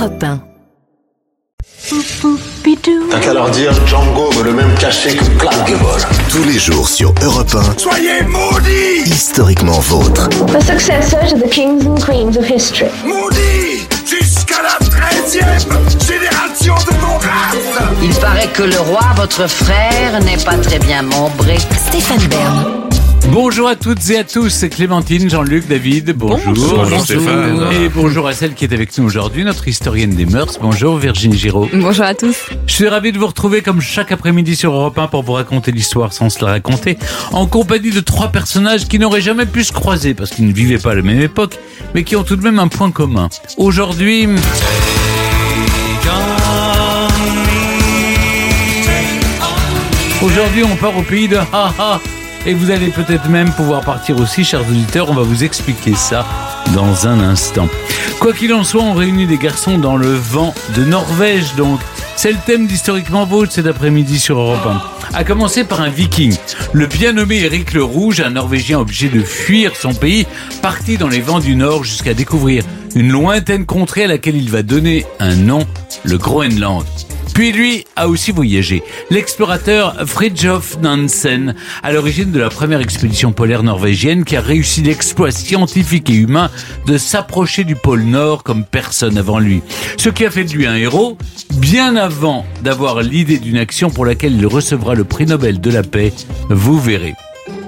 Europe 1. T'as qu'à leur dire Django veut le même cachet que Clark Gable. Tous les jours sur Europe 1, Soyez maudits historiquement vôtre. The successor to the kings and queens of history. Maudits Jusqu'à la 13e génération de mon race Il paraît que le roi, votre frère, n'est pas très bien membré. Stéphane Bern. Bonjour à toutes et à tous, c'est Clémentine, Jean-Luc, David, bonjour. Bonjour, Stéphane. Et bonjour à celle qui est avec nous aujourd'hui, notre historienne des mœurs. Bonjour Virginie Giraud. Bonjour à tous. Je suis ravi de vous retrouver comme chaque après-midi sur Europe 1 pour vous raconter l'histoire sans se la raconter, en compagnie de trois personnages qui n'auraient jamais pu se croiser parce qu'ils ne vivaient pas à la même époque, mais qui ont tout de même un point commun. Aujourd'hui... Aujourd'hui, on part au pays de ha ha. Et vous allez peut-être même pouvoir partir aussi, chers auditeurs. On va vous expliquer ça dans un instant. Quoi qu'il en soit, on réunit des garçons dans le vent de Norvège, donc. C'est le thème d'Historiquement Vôtre cet après-midi sur Europe 1. A commencer par un viking. Le bien nommé Éric le Rouge, un Norvégien obligé de fuir son pays, parti dans les vents du Nord jusqu'à découvrir une lointaine contrée à laquelle il va donner un nom, le Groenland. Puis lui a aussi voyagé. L'explorateur Fridtjof Nansen, à l'origine de la première expédition polaire norvégienne qui a réussi l'exploit scientifique et humain de s'approcher du pôle Nord comme personne avant lui. Ce qui a fait de lui un héros, bien avant d'avoir l'idée d'une action pour laquelle il recevra le prix Nobel de la paix, vous verrez.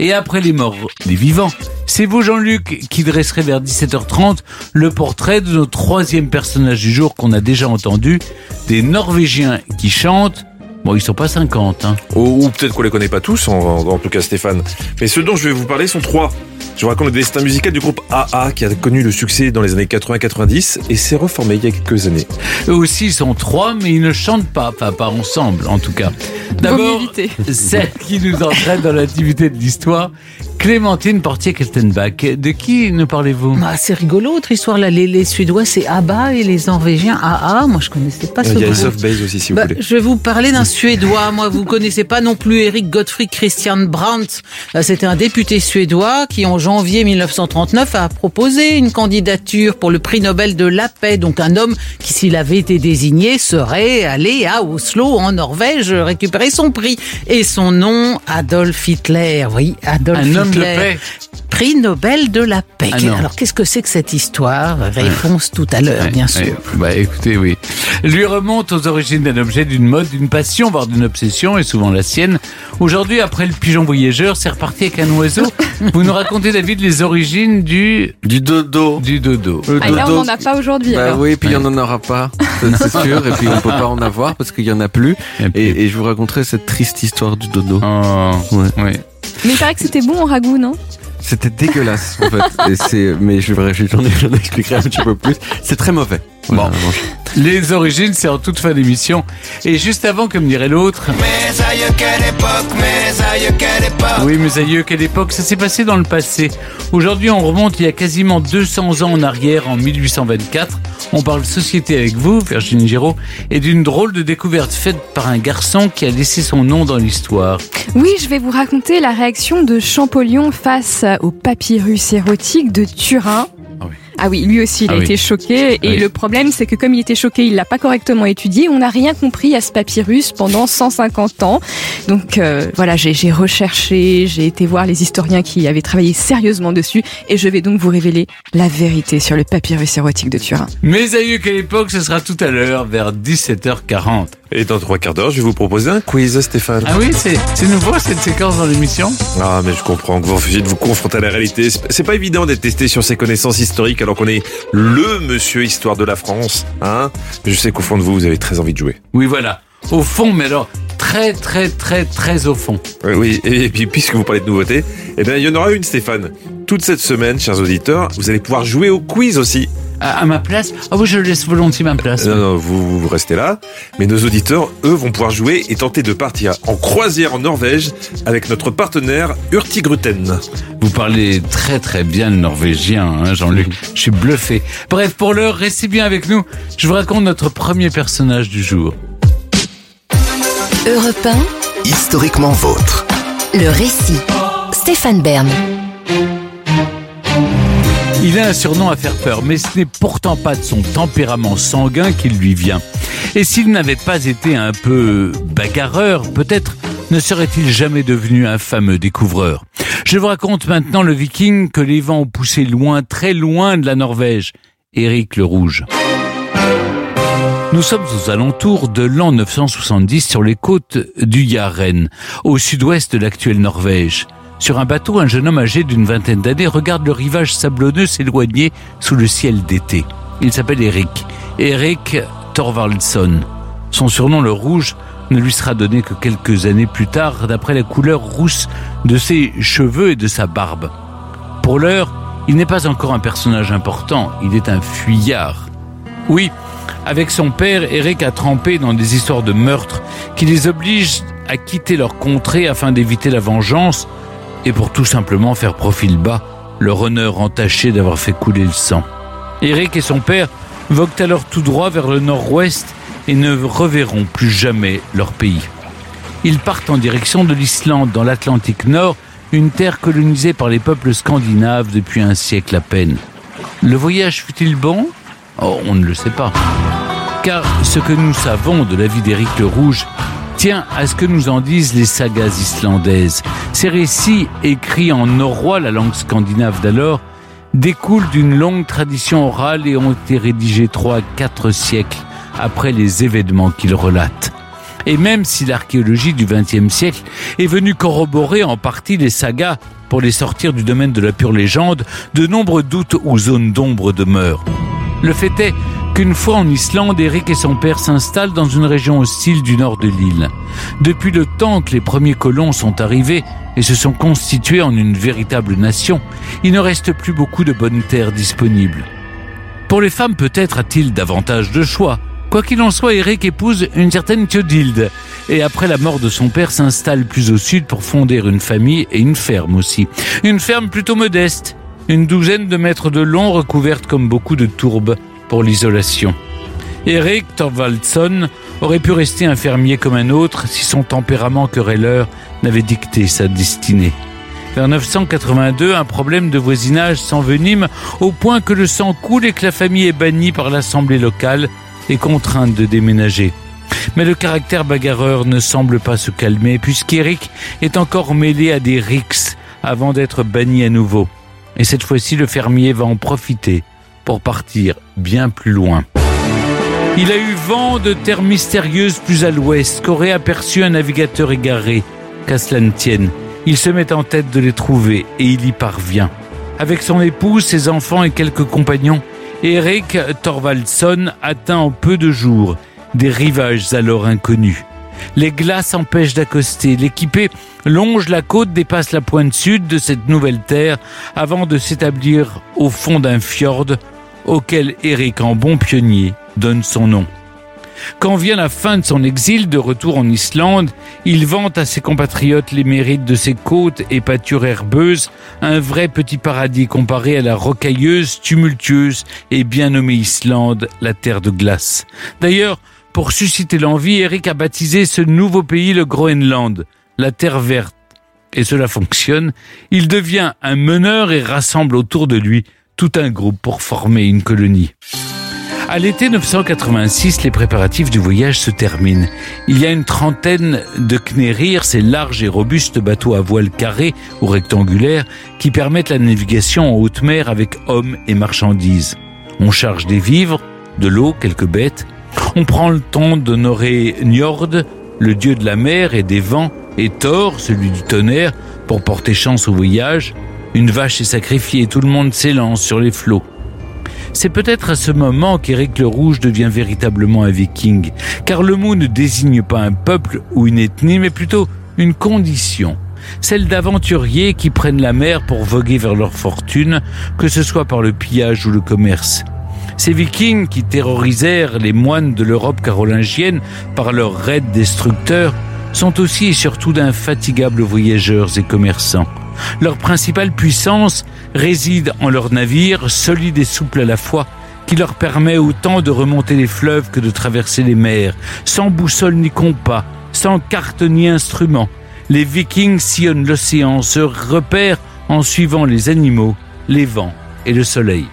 Et après les morts, les vivants. C'est vous, Jean-Luc, qui dresserez vers 17h30 le portrait de notre troisième personnage du jour qu'on a déjà entendu, des Norvégiens qui chantent. Bon, ils sont pas 50, hein. Ou, ou peut-être qu'on les connaît pas tous, en tout cas Stéphane. Mais ceux dont je vais vous parler sont trois. Je vous raconte le destin musical du groupe AA qui a connu le succès dans les années 80-90 et s'est reformé il y a quelques années. Eux aussi ils sont trois, mais ils ne chantent pas, enfin pas ensemble en tout cas. D'abord, celle qui nous entraîne dans l'intimité de l'histoire, Clémentine Portier-Keltenbach. De qui nous parlez-vous? Bah, c'est rigolo, votre histoire là. Les, les Suédois, c'est ABBA et les Norvégiens AA. Moi, je connaissais pas ce Il y a groupe. Soft Base aussi si vous Bah, voulez. je vais vous parler d'un Suédois. Moi, vous connaissez pas non plus Eric Gottfried Christian Brandt. Euh, C'était un député suédois qui, en janvier 1939, a proposé une candidature pour le prix Nobel de la paix. Donc, un homme qui, s'il avait été désigné, serait allé à Oslo, en Norvège, récupérer son prix. Et son nom, Adolf Hitler. Oui, Adolf Un homme de Hitler. paix. Prix Nobel de la paix. Ah. Alors, qu'est-ce que c'est que cette histoire? Réponse tout à l'heure, bien Ouais, sûr. ouais. Bah écoutez, oui. Lui remonte aux origines d'un objet, d'une mode, d'une passion, voire d'une obsession, et souvent la sienne. Aujourd'hui, après le pigeon voyageur, c'est reparti avec un oiseau. Vous nous racontez, David, les origines du, Du dodo. du dodo. Le Ah, là, on n'en a pas aujourd'hui. Bah alors. oui, puis il y en en aura pas, ça, c'est sûr, et puis on peut pas en avoir parce qu'il y en a plus. Et puis- Et, et je vous raconterai cette triste histoire du dodo. Oh, Ouais. ouais. Mais il paraît que c'était bon en ragoût, non? C'était dégueulasse en fait. Et mais je j'en expliquerai un petit peu plus. C'est très mauvais. Bon. Les origines, c'est en toute fin d'émission. Et juste avant, comme dirait l'autre. Oui, mes aïeux, quelle époque Ça s'est passé dans le passé. Aujourd'hui, on remonte il y a quasiment 200 ans en arrière, en 1824. On parle société avec vous, Virginie Giraud, et d'une drôle de découverte faite par un garçon qui a laissé son nom dans l'histoire. Oui, je vais vous raconter la réaction de Champollion face au papyrus érotique de Turin. Ah oui. Ah lui aussi, il Ah a oui. été choqué. Et Oui. le problème, c'est que comme il était choqué, il l'a pas correctement étudié. On n'a rien compris à ce papyrus pendant 150 ans. Donc euh, voilà, j'ai recherché, j'ai été voir les historiens qui avaient travaillé sérieusement dessus. Et je vais donc vous révéler la vérité sur le papyrus érotique de Turin. Mes aïeux, quelle époque Ce sera tout à l'heure, vers 17h40. Et dans trois quarts d'heure, je vais vous proposer un quiz, Stéphane. Ah oui, c'est nouveau cette séquence dans l'émission Ah, mais je comprends que vous refusiez de vous confronter à la réalité. C'est- pas évident d'être testé sur ses connaissances historiques alors qu'on est le monsieur histoire de la France, hein. Mais je sais qu'au fond de vous, vous avez très envie de jouer. Oui, voilà. Au fond, mais alors, très, très, très, très au fond. Oui, oui. Et puis, puisque vous parlez de nouveautés, eh bien, il y en aura une, Stéphane. Toute cette semaine, chers auditeurs, vous allez pouvoir jouer au quiz aussi. À, à ma place Ah oui, je laisse volontiers ma place. Non, non, vous, vous restez là. Mais nos auditeurs, eux, vont pouvoir jouer et tenter de partir en croisière en Norvège avec notre partenaire Hurtigruten. Vous parlez très très bien le norvégien, hein, Jean-Luc. Je suis bluffé. Bref, pour l'heure, restez bien avec nous. Je vous raconte notre premier personnage du jour. Europe Historiquement vôtre. 1, le récit. Stéphane Bern. Il a un surnom à faire peur, mais ce n'est pourtant pas de son tempérament sanguin qu'il lui vient. Et s'il n'avait pas été un peu bagarreur, peut-être ne serait-il jamais devenu un fameux découvreur. Je vous raconte maintenant le viking que les vents ont poussé loin, très loin de la Norvège, Éric le Rouge. Nous sommes aux alentours de l'an 970 sur les côtes du Yaren, au sud-ouest de l'actuelle Norvège. Sur un bateau, un jeune homme âgé d'une vingtaine d'années regarde le rivage sablonneux s'éloigner sous le ciel d'été. Il s'appelle Eric. Eric Thorvaldsson. Son surnom, le rouge, ne lui sera donné que quelques années plus tard, d'après la couleur rousse de ses cheveux et de sa barbe. Pour l'heure, il n'est pas encore un personnage important, il est un fuyard. Oui, avec son père, Eric a trempé dans des histoires de meurtre qui les obligent à quitter leur contrée afin d'éviter la vengeance et pour tout simplement faire profil bas, leur honneur entaché d'avoir fait couler le sang. Eric et son père voguent alors tout droit vers le nord-ouest et ne reverront plus jamais leur pays. Ils partent en direction de l'Islande dans l'Atlantique Nord, une terre colonisée par les peuples scandinaves depuis un siècle à peine. Le voyage fut-il bon? Oh, On ne le sait pas. Car ce que nous savons de la vie d'Éric le Rouge tient à ce que nous en disent les sagas islandaises. Ces récits, écrits en norrois, la langue scandinave d'alors, découlent d'une longue tradition orale et ont été rédigés trois à quatre siècles après les événements qu'ils relatent. Et même si l'archéologie du XXe siècle est venue corroborer en partie les sagas pour les sortir du domaine de la pure légende, de nombreux doutes ou zones d'ombre demeurent. Le fait est qu'une fois en Islande, Eric et son père s'installent dans une région hostile du nord de l'île. Depuis le temps que les premiers colons sont arrivés et se sont constitués en une véritable nation, il ne reste plus beaucoup de bonnes terres disponibles. Pour les femmes, peut-être a-t-il davantage de choix. Quoi qu'il en soit, Eric épouse une certaine Thiodilde et après la mort de son père s'installe plus au sud pour fonder une famille et une ferme aussi. Une ferme plutôt modeste, une douzaine de mètres de long recouverte comme beaucoup de tourbes pour l'isolation. Eric Thorvaldsson aurait pu rester un fermier comme un autre si son tempérament querelleur n'avait dicté sa destinée. Vers 982, un problème de voisinage s'envenime au point que le sang coule et que la famille est bannie par l'assemblée locale et contrainte de déménager. Mais le caractère bagarreur ne semble pas se calmer puisqu'Eric est encore mêlé à des rixes avant d'être banni à nouveau. Et cette fois-ci, le fermier va en profiter pour partir bien plus loin. Il a eu vent de terres mystérieuses plus à l'ouest, qu'aurait aperçu un navigateur égaré. Qu'à tienne, il se met en tête de les trouver et il y parvient. Avec son épouse, ses enfants et quelques compagnons, Eric Thorvaldsson atteint en peu de jours des rivages alors inconnus. Les glaces empêchent d'accoster. L'équipé longe la côte, dépasse la pointe sud de cette nouvelle terre avant de s'établir au fond d'un fjord auquel Eric, en bon pionnier, donne son nom. Quand vient la fin de son exil de retour en Islande, il vante à ses compatriotes les mérites de ses côtes et pâtures herbeuses, un vrai petit paradis comparé à la rocailleuse, tumultueuse et bien nommée Islande, la terre de glace. D'ailleurs, pour susciter l'envie, Eric a baptisé ce nouveau pays le Groenland, la terre verte. Et cela fonctionne. Il devient un meneur et rassemble autour de lui tout un groupe pour former une colonie. À l'été 986, les préparatifs du voyage se terminent. Il y a une trentaine de Knerir, ces larges et robustes bateaux à voile carré ou rectangulaire qui permettent la navigation en haute mer avec hommes et marchandises. On charge des vivres, de l'eau, quelques bêtes. On prend le temps d'honorer Njord, le dieu de la mer et des vents, et Thor, celui du tonnerre, pour porter chance au voyage. Une vache est sacrifiée, tout le monde s'élance sur les flots. C'est peut-être à ce moment qu'Éric le Rouge devient véritablement un viking, car le mot ne désigne pas un peuple ou une ethnie, mais plutôt une condition, celle d'aventuriers qui prennent la mer pour voguer vers leur fortune, que ce soit par le pillage ou le commerce. Ces vikings qui terrorisèrent les moines de l'Europe carolingienne par leurs raids destructeurs sont aussi et surtout d'infatigables voyageurs et commerçants. Leur principale puissance réside en leur navire, solide et souple à la fois, qui leur permet autant de remonter les fleuves que de traverser les mers, sans boussole ni compas, sans carte ni instrument. Les vikings sillonnent l'océan, se repèrent en suivant les animaux, les vents et le soleil.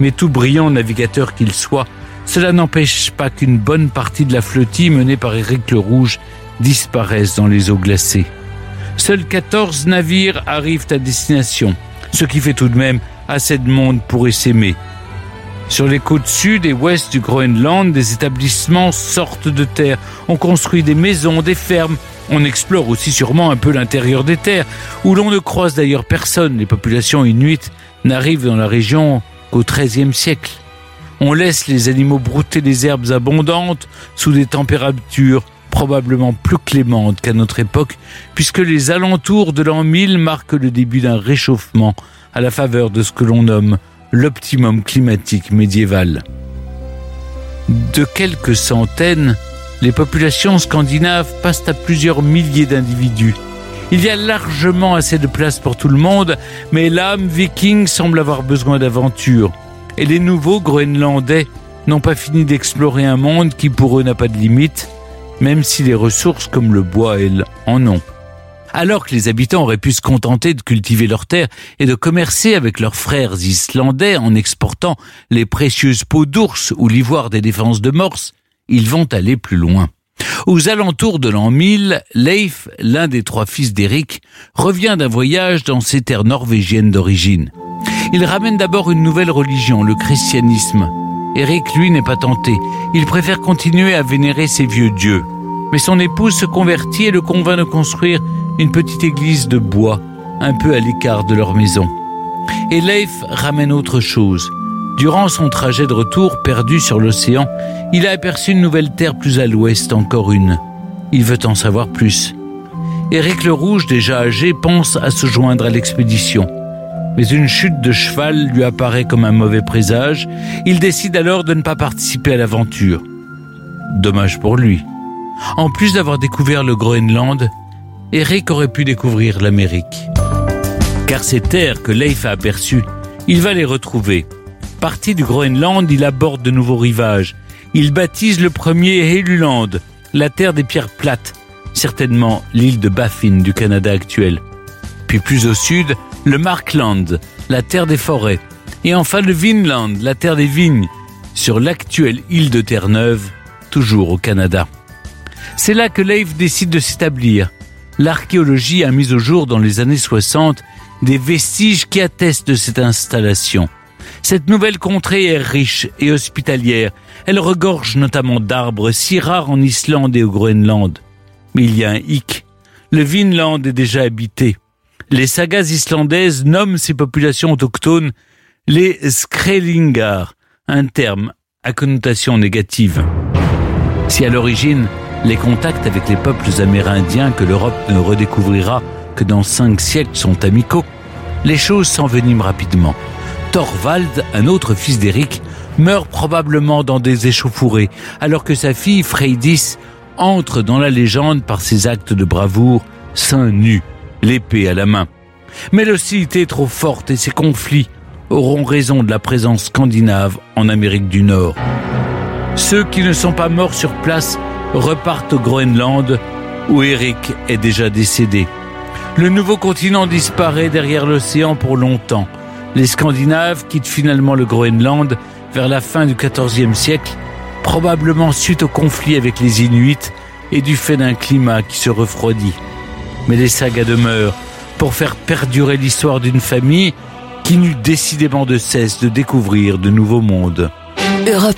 Mais tout brillant navigateur qu'il soit, cela n'empêche pas qu'une bonne partie de la flottille menée par Éric le Rouge disparaisse dans les eaux glacées. Seuls 14 navires arrivent à destination, ce qui fait tout de même assez de monde pour s'aimer. Sur les côtes sud et ouest du Groenland, des établissements sortent de terre. On construit des maisons, des fermes. On explore aussi sûrement un peu l'intérieur des terres, où l'on ne croise d'ailleurs personne. Les populations inuites n'arrivent dans la région qu'au XIIIe siècle. On laisse les animaux brouter les herbes abondantes sous des températures probablement plus clémentes qu'à notre époque, puisque les alentours de l'an 1000 marquent le début d'un réchauffement à la faveur de ce que l'on nomme l'optimum climatique médiéval. De quelques centaines, les populations scandinaves passent à plusieurs milliers d'individus. Il y a largement assez de place pour tout le monde, mais l'âme viking semble avoir besoin d'aventure. Et les nouveaux Groenlandais n'ont pas fini d'explorer un monde qui pour eux n'a pas de limite, même si les ressources comme le bois, elles, en ont. Alors que les habitants auraient pu se contenter de cultiver leurs terres et de commercer avec leurs frères islandais en exportant les précieuses peaux d'ours ou l'ivoire des défenses de morse, ils vont aller plus loin. Aux alentours de l'an 1000, Leif, l'un des trois fils d'Éric, revient d'un voyage dans ces terres norvégiennes d'origine. Il ramène d'abord une nouvelle religion, le christianisme. Éric, lui, n'est pas tenté. Il préfère continuer à vénérer ses vieux dieux. Mais son épouse se convertit et le convainc de construire une petite église de bois, un peu à l'écart de leur maison. Et Leif ramène autre chose. Durant son trajet de retour, perdu sur l'océan, il a aperçu une nouvelle terre plus à l'ouest, encore une. Il veut en savoir plus. Éric le Rouge, déjà âgé, pense à se joindre à l'expédition. Mais une chute de cheval lui apparaît comme un mauvais présage. Il décide alors de ne pas participer à l'aventure. Dommage pour lui. En plus d'avoir découvert le Groenland, Eric aurait pu découvrir l'Amérique. Car ces terres que Leif a aperçues, il va les retrouver. Parti du Groenland, il aborde de nouveaux rivages. Il baptise le premier Helluland, la terre des pierres plates, certainement l'île de Baffin du Canada actuel. Puis plus au sud, le Markland, la terre des forêts. Et enfin le Vinland, la terre des vignes, sur l'actuelle île de Terre-Neuve, toujours au Canada. C'est là que Leif décide de s'établir. L'archéologie a mis au jour dans les années 60 des vestiges qui attestent de cette installation. Cette nouvelle contrée est riche et hospitalière. Elle regorge notamment d'arbres si rares en Islande et au Groenland. Mais il y a un hic. Le Vinland est déjà habité. Les sagas islandaises nomment ces populations autochtones les Skrelingar, un terme à connotation négative. Si à l'origine, les contacts avec les peuples amérindiens que l'Europe ne redécouvrira que dans cinq siècles sont amicaux, les choses s'enveniment rapidement. Thorvald, un autre fils d'Éric, meurt probablement dans des échauffourées, alors que sa fille Freydis entre dans la légende par ses actes de bravoure, seins nus, l'épée à la main. Mais l'hostilité est trop forte et ces conflits auront raison de la présence scandinave en Amérique du Nord. Ceux qui ne sont pas morts sur place repartent au Groenland où Eric est déjà décédé. Le nouveau continent disparaît derrière l'océan pour longtemps. Les Scandinaves quittent finalement le Groenland vers la fin du XIVe siècle, probablement suite au conflit avec les Inuits et du fait d'un climat qui se refroidit. Mais les sagas demeurent pour faire perdurer l'histoire d'une famille qui n'eut décidément de cesse de découvrir de nouveaux mondes. Europe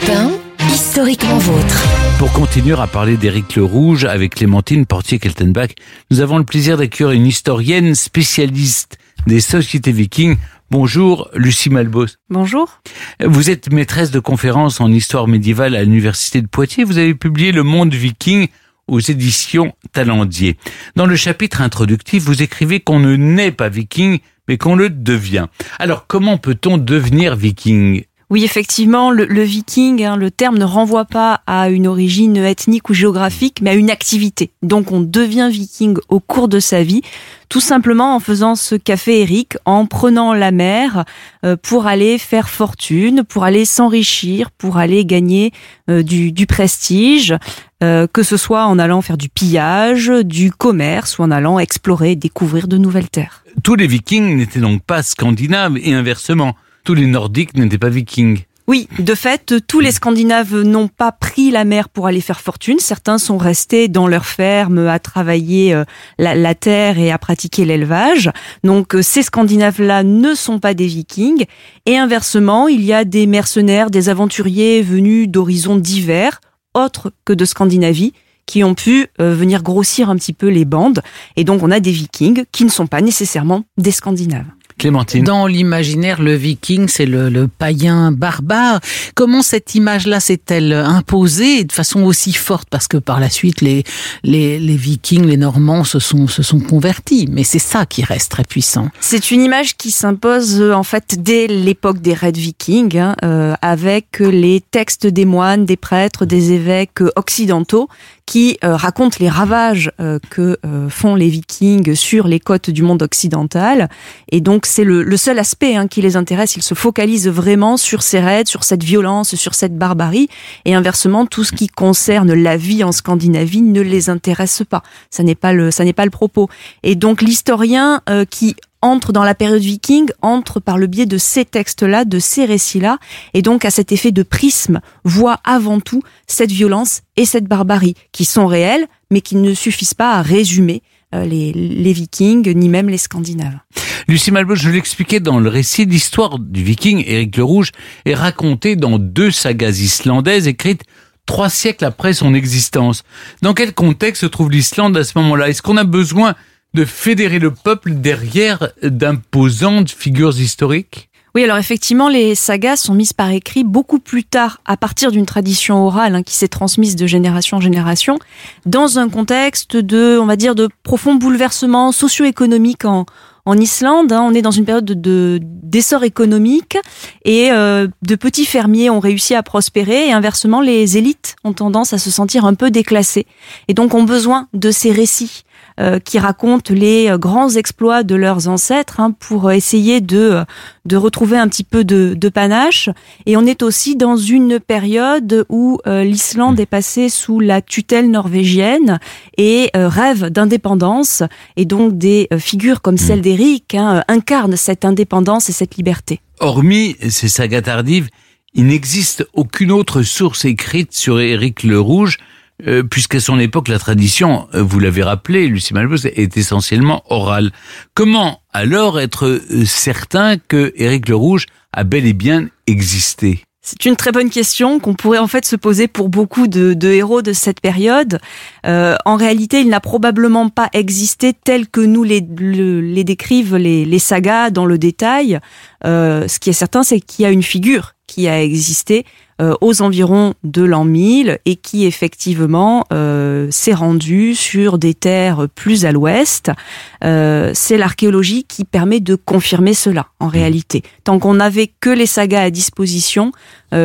1, historiquement vôtre. Pour continuer à parler d'Éric le Rouge avec Clémentine Portier-Keltenbach, nous avons le plaisir d'accueillir une historienne spécialiste des sociétés vikings. Bonjour, Lucie Malbos. Bonjour. Vous êtes maîtresse de conférences en histoire médiévale à l'Université de Poitiers. Vous avez publié Le Monde Viking aux éditions Talendier. Dans le chapitre introductif, vous écrivez qu'on ne naît pas viking, mais qu'on le devient. Alors, comment peut-on devenir viking? Oui, effectivement, le, le viking, hein, le terme ne renvoie pas à une origine ethnique ou géographique, mais à une activité. Donc on devient viking au cours de sa vie, tout simplement en faisant ce qu'a fait Eric, en prenant la mer euh, pour aller faire fortune, pour aller s'enrichir, pour aller gagner euh, du, du, prestige, euh, que ce soit en allant faire du pillage, du commerce ou en allant explorer, découvrir de nouvelles terres. Tous les vikings n'étaient donc pas scandinaves et inversement. Tous les Nordiques n'étaient pas vikings. Oui, de fait, tous les Scandinaves n'ont pas pris la mer pour aller faire fortune. Certains sont restés dans leurs fermes à travailler euh, la, la terre et à pratiquer l'élevage. Donc euh, ces Scandinaves-là ne sont pas des Vikings. Et inversement, il y a des mercenaires, des aventuriers venus d'horizons divers, autres que de Scandinavie, qui ont pu euh, venir grossir un petit peu les bandes. Et donc on a des Vikings qui ne sont pas nécessairement des Scandinaves. Clémentine. Dans l'imaginaire, le viking, c'est le, le païen barbare. Comment cette image-là s'est-elle imposée de façon aussi forte? Parce que par la suite, les, les, les vikings, les normands se sont, se sont convertis. Mais c'est ça qui reste très puissant. C'est une image qui s'impose euh, en fait dès l'époque des Red Vikings, hein, euh, avec les textes des moines, des prêtres, des évêques occidentaux qui euh, racontent les ravages euh, que euh, font les Vikings sur les côtes du monde occidental. Et donc c'est le, le, seul aspect hein, qui les intéresse. Ils se focalisent vraiment sur ces raids, sur cette violence, sur cette barbarie. Et inversement, tout ce qui concerne la vie en Scandinavie ne les intéresse pas. Ça n'est pas le, ça n'est pas le propos. Et donc l'historien qui entre dans la période viking, entre par le biais de ces textes-là, de ces récits-là, et donc à cet effet de prisme, voit avant tout cette violence et cette barbarie, qui sont réelles, mais qui ne suffisent pas à résumer euh, les, les vikings, ni même les scandinaves. Lucie Malbos, je l'expliquais dans le récit, l'histoire du viking Éric le Rouge est racontée dans deux sagas islandaises écrites trois siècles après son existence. Dans quel contexte se trouve l'Islande à ce moment-là? Est-ce qu'on a besoin de fédérer le peuple derrière d'imposantes figures historiques oui, alors effectivement, les sagas sont mises par écrit beaucoup plus tard, à partir d'une tradition orale hein, qui s'est transmise de génération en génération, dans un contexte de, on va dire, de profond bouleversement socio-économique en, en Islande. Hein. on est dans une période de d'essor économique et euh, de petits fermiers ont réussi à prospérer et inversement, les élites ont tendance à se sentir un peu déclassées et donc ont besoin de ces récits euh, qui racontent les euh, grands exploits de leurs ancêtres hein, pour essayer de, de retrouver un petit peu de, de, panache. Et on est aussi dans une période où euh, l'Islande est passée sous la tutelle norvégienne et rêve d'indépendance. Et donc des figures comme celle d'Éric hein, incarnent cette indépendance et cette liberté. Hormis ces sagas tardives, il n'existe aucune autre source écrite sur Éric le Rouge euh, puisqu'à son époque, la tradition, euh, vous l'avez rappelé, Lucie Malbos, est essentiellement orale. Comment alors être euh, certain que Éric le Rouge a bel et bien existé? C'est une très bonne question qu'on pourrait en fait se poser pour beaucoup de, héros de cette période. En réalité, il n'a probablement pas existé tel que nous les, le, les décrivent les, sagas dans le détail. Ce qui est certain, c'est qu'il y a une figure qui a existé euh, aux environs de l'an 1000 et qui effectivement euh, s'est rendu sur des terres plus à l'ouest. Euh, c'est l'archéologie qui permet de confirmer cela en réalité. Tant qu'on n'avait que les sagas à disposition,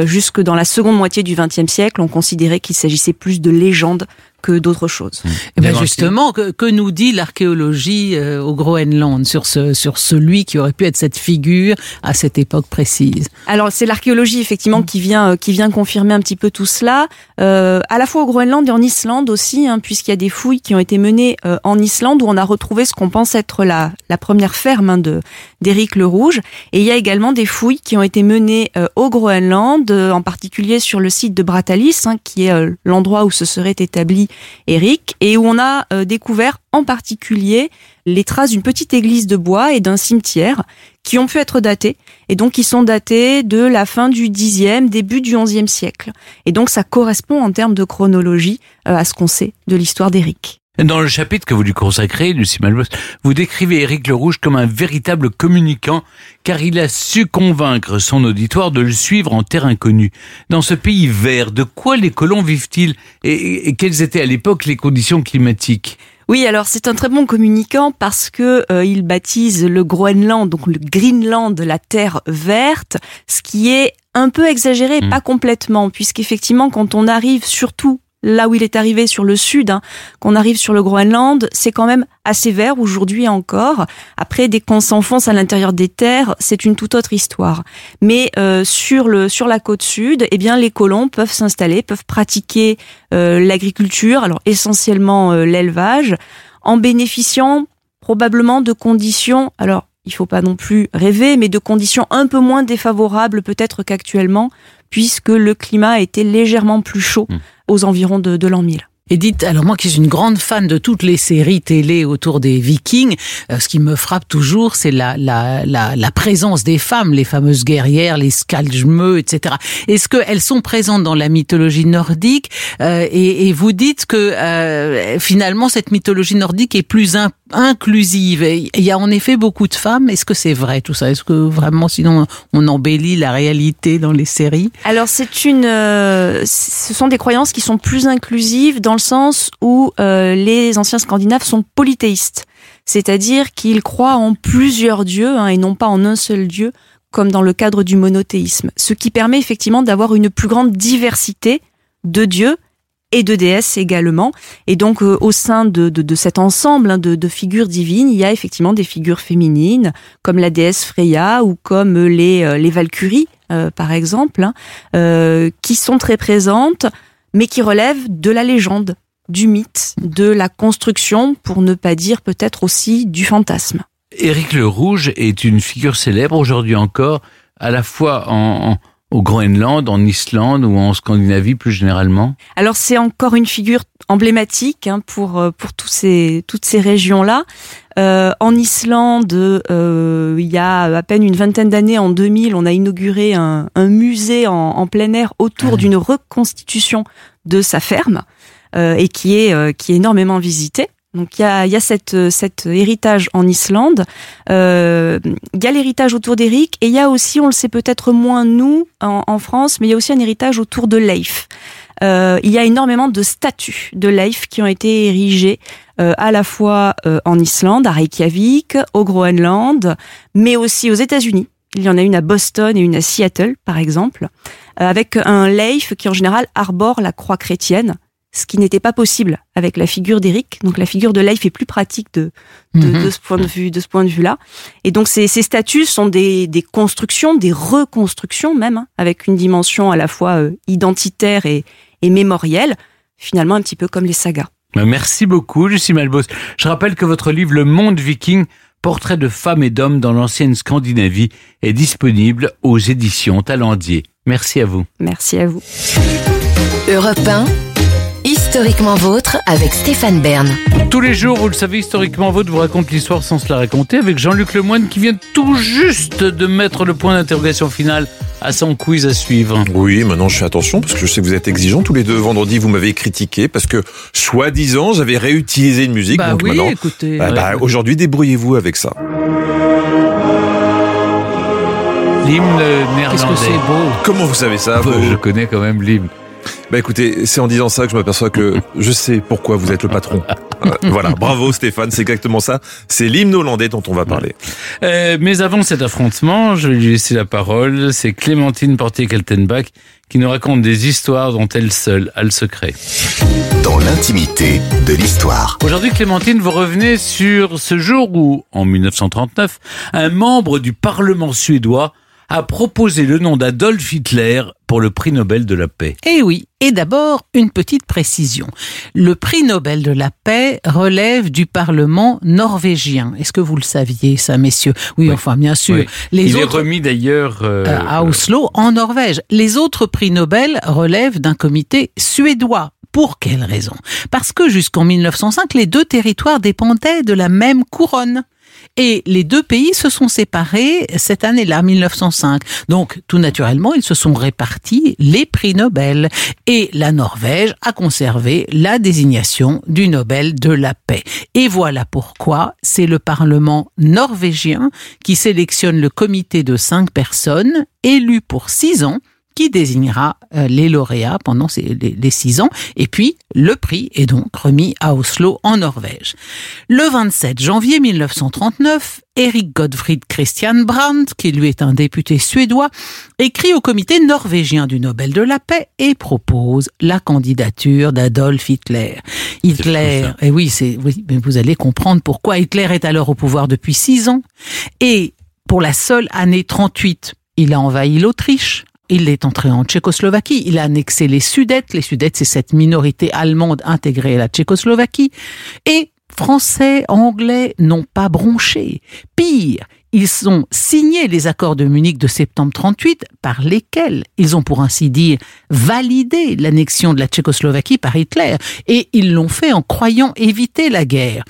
jusque dans la seconde moitié du XXe siècle, on considérait qu'il s'agissait plus de légendes que d'autres choses. Et eh ben justement, que, que, nous dit l'archéologie euh, au Groenland sur ce sur celui qui aurait pu être cette figure à cette époque précise? Alors c'est l'archéologie effectivement qui vient euh, qui vient confirmer un petit peu tout cela, euh, à la fois au Groenland et en Islande aussi, hein, puisqu'il y a des fouilles qui ont été menées euh, en Islande où on a retrouvé ce qu'on pense être la la première ferme hein, de d'Éric le Rouge, et il y a également des fouilles qui ont été menées au Groenland, en particulier sur le site de Bratalis, hein, qui est l'endroit où se serait établi Eric, et où on a euh, découvert en particulier les traces d'une petite église de bois et d'un cimetière qui ont pu être datés, et donc qui sont datés de la fin du Xe, début du XIe siècle. Et donc ça correspond en termes de chronologie euh, à ce qu'on sait de l'histoire d'Éric. Dans le chapitre que vous lui consacrez, Lucie Malbos, vous décrivez Éric le Rouge comme un véritable communicant, car il a su convaincre son auditoire de le suivre en terre inconnue. Dans ce pays vert, de quoi les colons vivent-ils et, quelles étaient à l'époque les conditions climatiques? Oui, alors c'est un très bon communicant parce que euh, il baptise le Groenland, donc le Greenland, la terre verte, ce qui est un peu exagéré, hmm. pas complètement, puisqu'effectivement, quand on arrive surtout là où il est arrivé sur le sud, hein, qu'on arrive sur le Groenland, c'est quand même assez vert aujourd'hui encore. Après, dès qu'on s'enfonce à l'intérieur des terres, c'est une toute autre histoire. Mais euh, sur le sur la côte sud, eh bien les colons peuvent s'installer, peuvent pratiquer euh, l'agriculture, alors essentiellement euh, l'élevage, en bénéficiant probablement de conditions alors il faut pas non plus rêver, mais de conditions un peu moins défavorables peut-être qu'actuellement, puisque le climat été légèrement plus chaud Mm. Aux environs de, l'an 1000. Et dites, alors moi qui suis une grande fan de toutes les séries télé autour des Vikings, euh, ce qui me frappe toujours, c'est la, la, la, la présence des femmes, les fameuses guerrières, les skalgmeux, etc. Est-ce qu'elles sont présentes dans la mythologie nordique? Euh, et, et vous dites que euh, finalement cette mythologie nordique est plus in- inclusive. Il y a en effet beaucoup de femmes. Est-ce que c'est vrai tout ça? Est-ce que vraiment sinon on embellit la réalité dans les séries? Alors c'est une, euh, ce sont des croyances qui sont plus inclusives dans le sens où euh, les anciens Scandinaves sont polythéistes, c'est-à-dire qu'ils croient en plusieurs dieux hein, et non pas en un seul dieu, comme dans le cadre du monothéisme, ce qui permet effectivement d'avoir une plus grande diversité de dieux et de déesses également. Et donc euh, au sein de, de, cet ensemble hein, de, figures divines, il y a effectivement des figures féminines, comme la déesse Freya ou comme les, euh, les Valkyries, euh, par exemple, hein, qui sont très présentes, mais qui relèvent de la légende, du mythe, de la construction, pour ne pas dire peut-être aussi du fantasme. Éric le Rouge est une figure célèbre aujourd'hui encore, à la fois en- au Groenland, en Islande ou en Scandinavie plus généralement. Alors c'est encore une figure emblématique hein, pour euh, pour tous ces toutes ces régions là. en Islande, euh, il y a à peine une vingtaine d'années, en 2000, on a inauguré un, un musée en, en plein air autour d'une reconstitution de sa ferme euh, et qui est euh, qui est énormément visité. Donc il y a, y a cette, euh, cet héritage en Islande, euh, il y a l'héritage autour d'Eric et il y a aussi, on le sait peut-être moins nous en, France, mais il y a aussi un héritage autour de Leif. Euh, il y a énormément de statues de Leif qui ont été érigées euh, à la fois euh, en Islande, à Reykjavik, au Groenland, mais aussi aux États-Unis. Il y en a une à Boston et une à Seattle, par exemple, avec un Leif qui en général arbore la croix chrétienne, ce qui n'était pas possible avec la figure d'Éric. Donc la figure de Leif est plus pratique de, de, Mhm. de ce point de vue, de ce point de vue-là. Et donc ces, ces statues sont des, des constructions, des reconstructions même, hein, avec une dimension à la fois euh, identitaire et, et mémorielle, finalement un petit peu comme les sagas. Ben, Merci beaucoup, Lucie Malbos. Je rappelle que votre livre Le Monde Viking, portrait de femmes et d'hommes dans l'ancienne Scandinavie, est disponible aux éditions Talendier. Merci à vous. Merci à vous. Europe 1, historiquement vôtre avec Stéphane Bern. Tous les jours, vous le savez, historiquement, votre vous raconte l'histoire sans se la raconter avec Jean-Luc Lemoyne qui vient tout juste de mettre le point d'interrogation final à son quiz à suivre. Oui, maintenant je fais attention parce que je sais que vous êtes exigeants tous les deux. Vendredi, vous m'avez critiqué parce que, soi-disant, j'avais réutilisé une musique. Bah donc oui, maintenant, écoutez. bah, bah, aujourd'hui, débrouillez-vous avec ça. L'hymne néerlandais. Qu'est-ce que c'est beau Comment vous savez ça vous Je connais quand même l'hymne. Bah écoutez, c'est en disant ça que je m'aperçois que je sais pourquoi vous êtes le patron. Euh, voilà, bravo Stéphane, c'est exactement ça. C'est l'hymne hollandais dont on va parler. Euh, mais avant cet affrontement, je vais lui laisser la parole. C'est Clémentine Portier-Kaltenbach qui nous raconte des histoires dont elle seule a le secret. Dans l'intimité de l'histoire. Aujourd'hui, Clémentine, vous revenez sur ce jour où, en 1939, un membre du Parlement suédois a proposé le nom d'Adolf Hitler pour le prix Nobel de la paix. Eh oui, et d'abord, une petite précision. Le prix Nobel de la paix relève du Parlement norvégien. Est-ce que vous le saviez, ça, messieurs? Oui, enfin, bien sûr. Oui. Les Il autres... est remis d'ailleurs euh, euh, à Oslo, en Norvège. Les autres prix Nobel relèvent d'un comité suédois. Pour quelle raison? Parce que jusqu'en 1905, les deux territoires dépendaient de la même couronne. Et les deux pays se sont séparés cette année-là, 1905. Donc, tout naturellement, ils se sont répartis les prix Nobel. Et la Norvège a conservé la désignation du Nobel de la paix. Et voilà pourquoi c'est le Parlement norvégien qui sélectionne le comité de cinq personnes élues pour six ans qui désignera euh, les lauréats pendant ces, les, les six ans. Et puis, le prix est donc remis à Oslo, en Norvège. Le 27 janvier 1939, Erik Gottfried Christian Brandt, qui lui est un député suédois, écrit au comité norvégien du Nobel de la paix et propose la candidature d'Adolf Hitler. Hitler, et oui, c'est, oui, mais vous allez comprendre pourquoi Hitler est alors au pouvoir depuis six ans. Et pour la seule année 38, il a envahi l'Autriche, il est entré en Tchécoslovaquie, il a annexé les Sudètes. Les Sudètes, c'est cette minorité allemande intégrée à la Tchécoslovaquie. Et Français, Anglais n'ont pas bronché. Pire, ils ont signé les accords de Munich de septembre 38 par lesquels ils ont pour ainsi dire validé l'annexion de la Tchécoslovaquie par Hitler et ils l'ont fait en croyant éviter la guerre.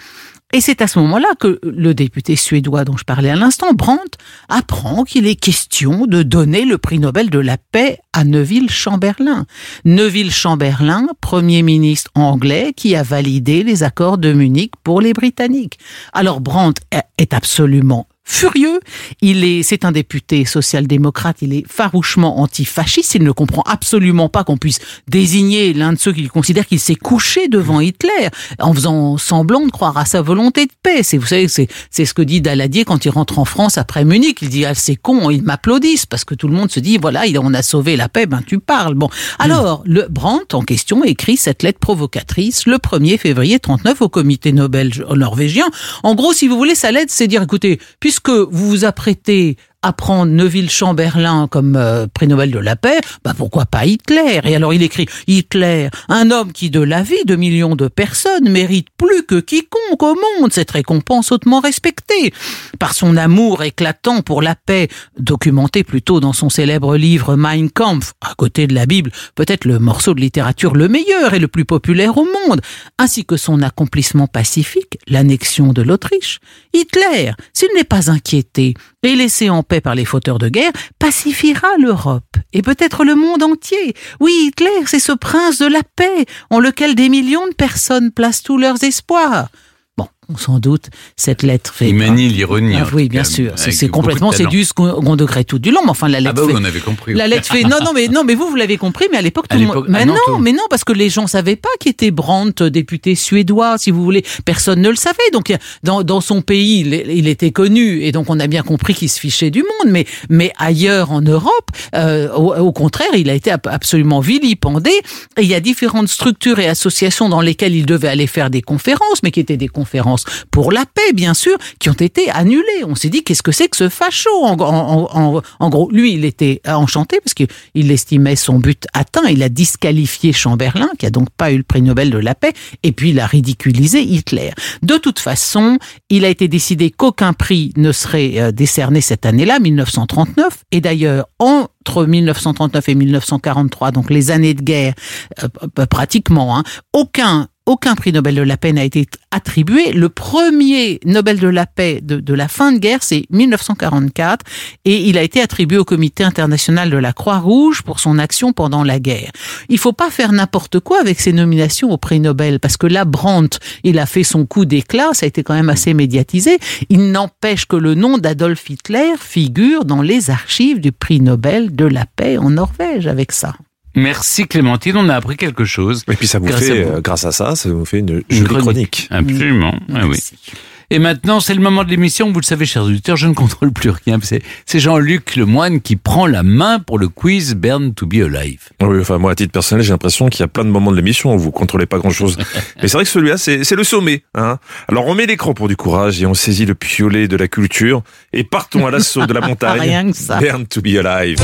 Et c'est à ce moment-là que le député suédois dont je parlais à l'instant, Brandt, apprend qu'il est question de donner le prix Nobel de la paix à Neville Chamberlain. Neville Chamberlain, premier ministre anglais qui a validé les accords de Munich pour les Britanniques. Alors Brandt est absolument furieux. Il est, c'est un député social-démocrate. Il est farouchement antifasciste. Il ne comprend absolument pas qu'on puisse désigner l'un de ceux qu'il considère qu'il s'est couché devant Hitler en faisant semblant de croire à sa volonté de paix. C'est, vous savez, c'est, c'est ce que dit Daladier quand il rentre en France après Munich. Il dit, ah, c'est con, ils m'applaudissent parce que tout le monde se dit, voilà, on a sauvé la paix, ben, tu parles. Bon. Alors, le Brandt, en question, écrit cette lettre provocatrice le 1er février 39 au comité Nobel norvégien. En gros, si vous voulez, sa lettre, c'est dire, écoutez, puisque vous vous apprêtez à prendre Neville Chamberlain comme euh, prix Nobel de la paix, bah pourquoi pas Hitler? Et alors il écrit Hitler, un homme qui de la vie de millions de personnes mérite plus que quiconque au monde. Cette récompense hautement respectée par son amour éclatant pour la paix, documenté plutôt dans son célèbre livre Mein Kampf, à côté de la Bible, peut-être le morceau de littérature le meilleur et le plus populaire au monde, ainsi que son accomplissement pacifique, l'annexion de l'Autriche. Hitler, s'il n'est pas inquiété et laissé en paix par les fauteurs de guerre, pacifiera l'Europe et peut-être le monde entier. Oui, Hitler, c'est ce prince de la paix en lequel des millions de personnes placent tous leurs espoirs. Sans doute, cette lettre fait. Il manie l'ironie. Ah, oui, bien sûr. C'est complètement, c'est du second degré tout du long. Mais enfin, la lettre. Ah bah oui, fait, on avait compris. La lettre fait. Non, non, mais non, mais vous, vous l'avez compris. Mais à l'époque, tout le monde. Mais ah non, mais non, parce que les gens savaient pas qui était Brandt, député suédois, si vous voulez. Personne ne le savait. Donc, dans, dans son pays, il, il était connu, et donc on a bien compris qu'il se fichait du monde. Mais, mais ailleurs en Europe, euh, au, au contraire, il a été ab- absolument vilipendé. Et il y a différentes structures et associations dans lesquelles il devait aller faire des conférences, mais qui étaient des conférences pour la paix, bien sûr, qui ont été annulées. On s'est dit, qu'est-ce que c'est que ce facho? En, gros, lui, il était enchanté parce qu'il estimait son but atteint. Il a disqualifié Chamberlain, qui a donc pas eu le prix Nobel de la paix, et puis il a ridiculisé Hitler. De toute façon, il a été décidé qu'aucun prix ne serait euh, décerné cette année-là, 1939, et d'ailleurs, entre 1939 et 1943, donc les années de guerre, euh, pratiquement, hein, aucun aucun prix Nobel de la paix n'a été attribué. Le premier Nobel de la paix de, la fin de guerre, c'est 1944, et il a été attribué au Comité international de la Croix-Rouge pour son action pendant la guerre. Il faut pas faire n'importe quoi avec ces nominations au prix Nobel, parce que là, Brandt, il a fait son coup d'éclat, ça a été quand même assez médiatisé. Il n'empêche que le nom d'Adolf Hitler figure dans les archives du prix Nobel de la paix en Norvège avec ça. Merci Clémentine, on a appris quelque chose. Et puis ça vous Grâce fait, à vous. euh, grâce à ça, ça vous fait une Une jolie chronique. Absolument. Ah oui. Et maintenant, c'est le moment de l'émission. Vous le savez, chers auditeurs, je ne contrôle plus rien. C'est Jean-Luc Lemoine qui prend la main pour le quiz Burn to be Alive. Oui, enfin moi à titre personnel j'ai l'impression qu'il y a plein de moments de l'émission où vous contrôlez pas grand chose. Mais c'est vrai que celui-là c'est c'est le sommet. Hein Alors on met l'écran pour du courage et on saisit le piolet de la culture et partons à l'assaut de la montagne. Rien que ça. Burn to be alive.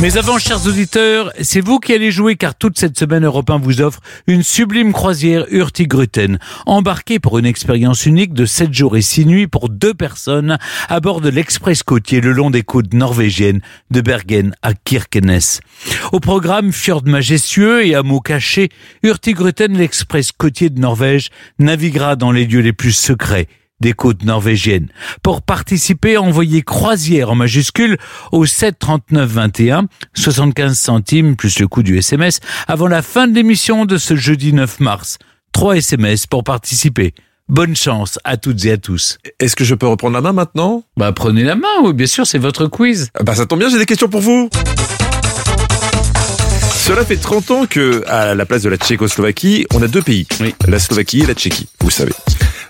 Mais avant, chers auditeurs, c'est vous qui allez jouer car toute cette semaine Europe 1 vous offre une sublime croisière Hurtigruten. Embarquez pour une expérience unique de 7 jours et 6 nuits pour deux personnes à bord de l'express côtier le long des côtes norvégiennes de Bergen à Kirkenes. Au programme fjord majestueux et hameaux cachés, Hurtigruten, l'express côtier de Norvège, naviguera dans les lieux les plus secrets des côtes norvégiennes. Pour participer, envoyez croisière en majuscule au 7 39 21, 75 centimes plus le coût du SMS avant la fin de l'émission de ce jeudi 9 mars. 3 SMS pour participer. Bonne chance à toutes et à tous. Est-ce que je peux reprendre la main maintenant? Bah prenez la main, oui, bien sûr, c'est votre quiz. Bah ça tombe bien, j'ai des questions pour vous. Cela fait 30 ans que, à la place de la Tchécoslovaquie, on a deux pays. Oui. La Slovaquie et la Tchéquie, vous savez.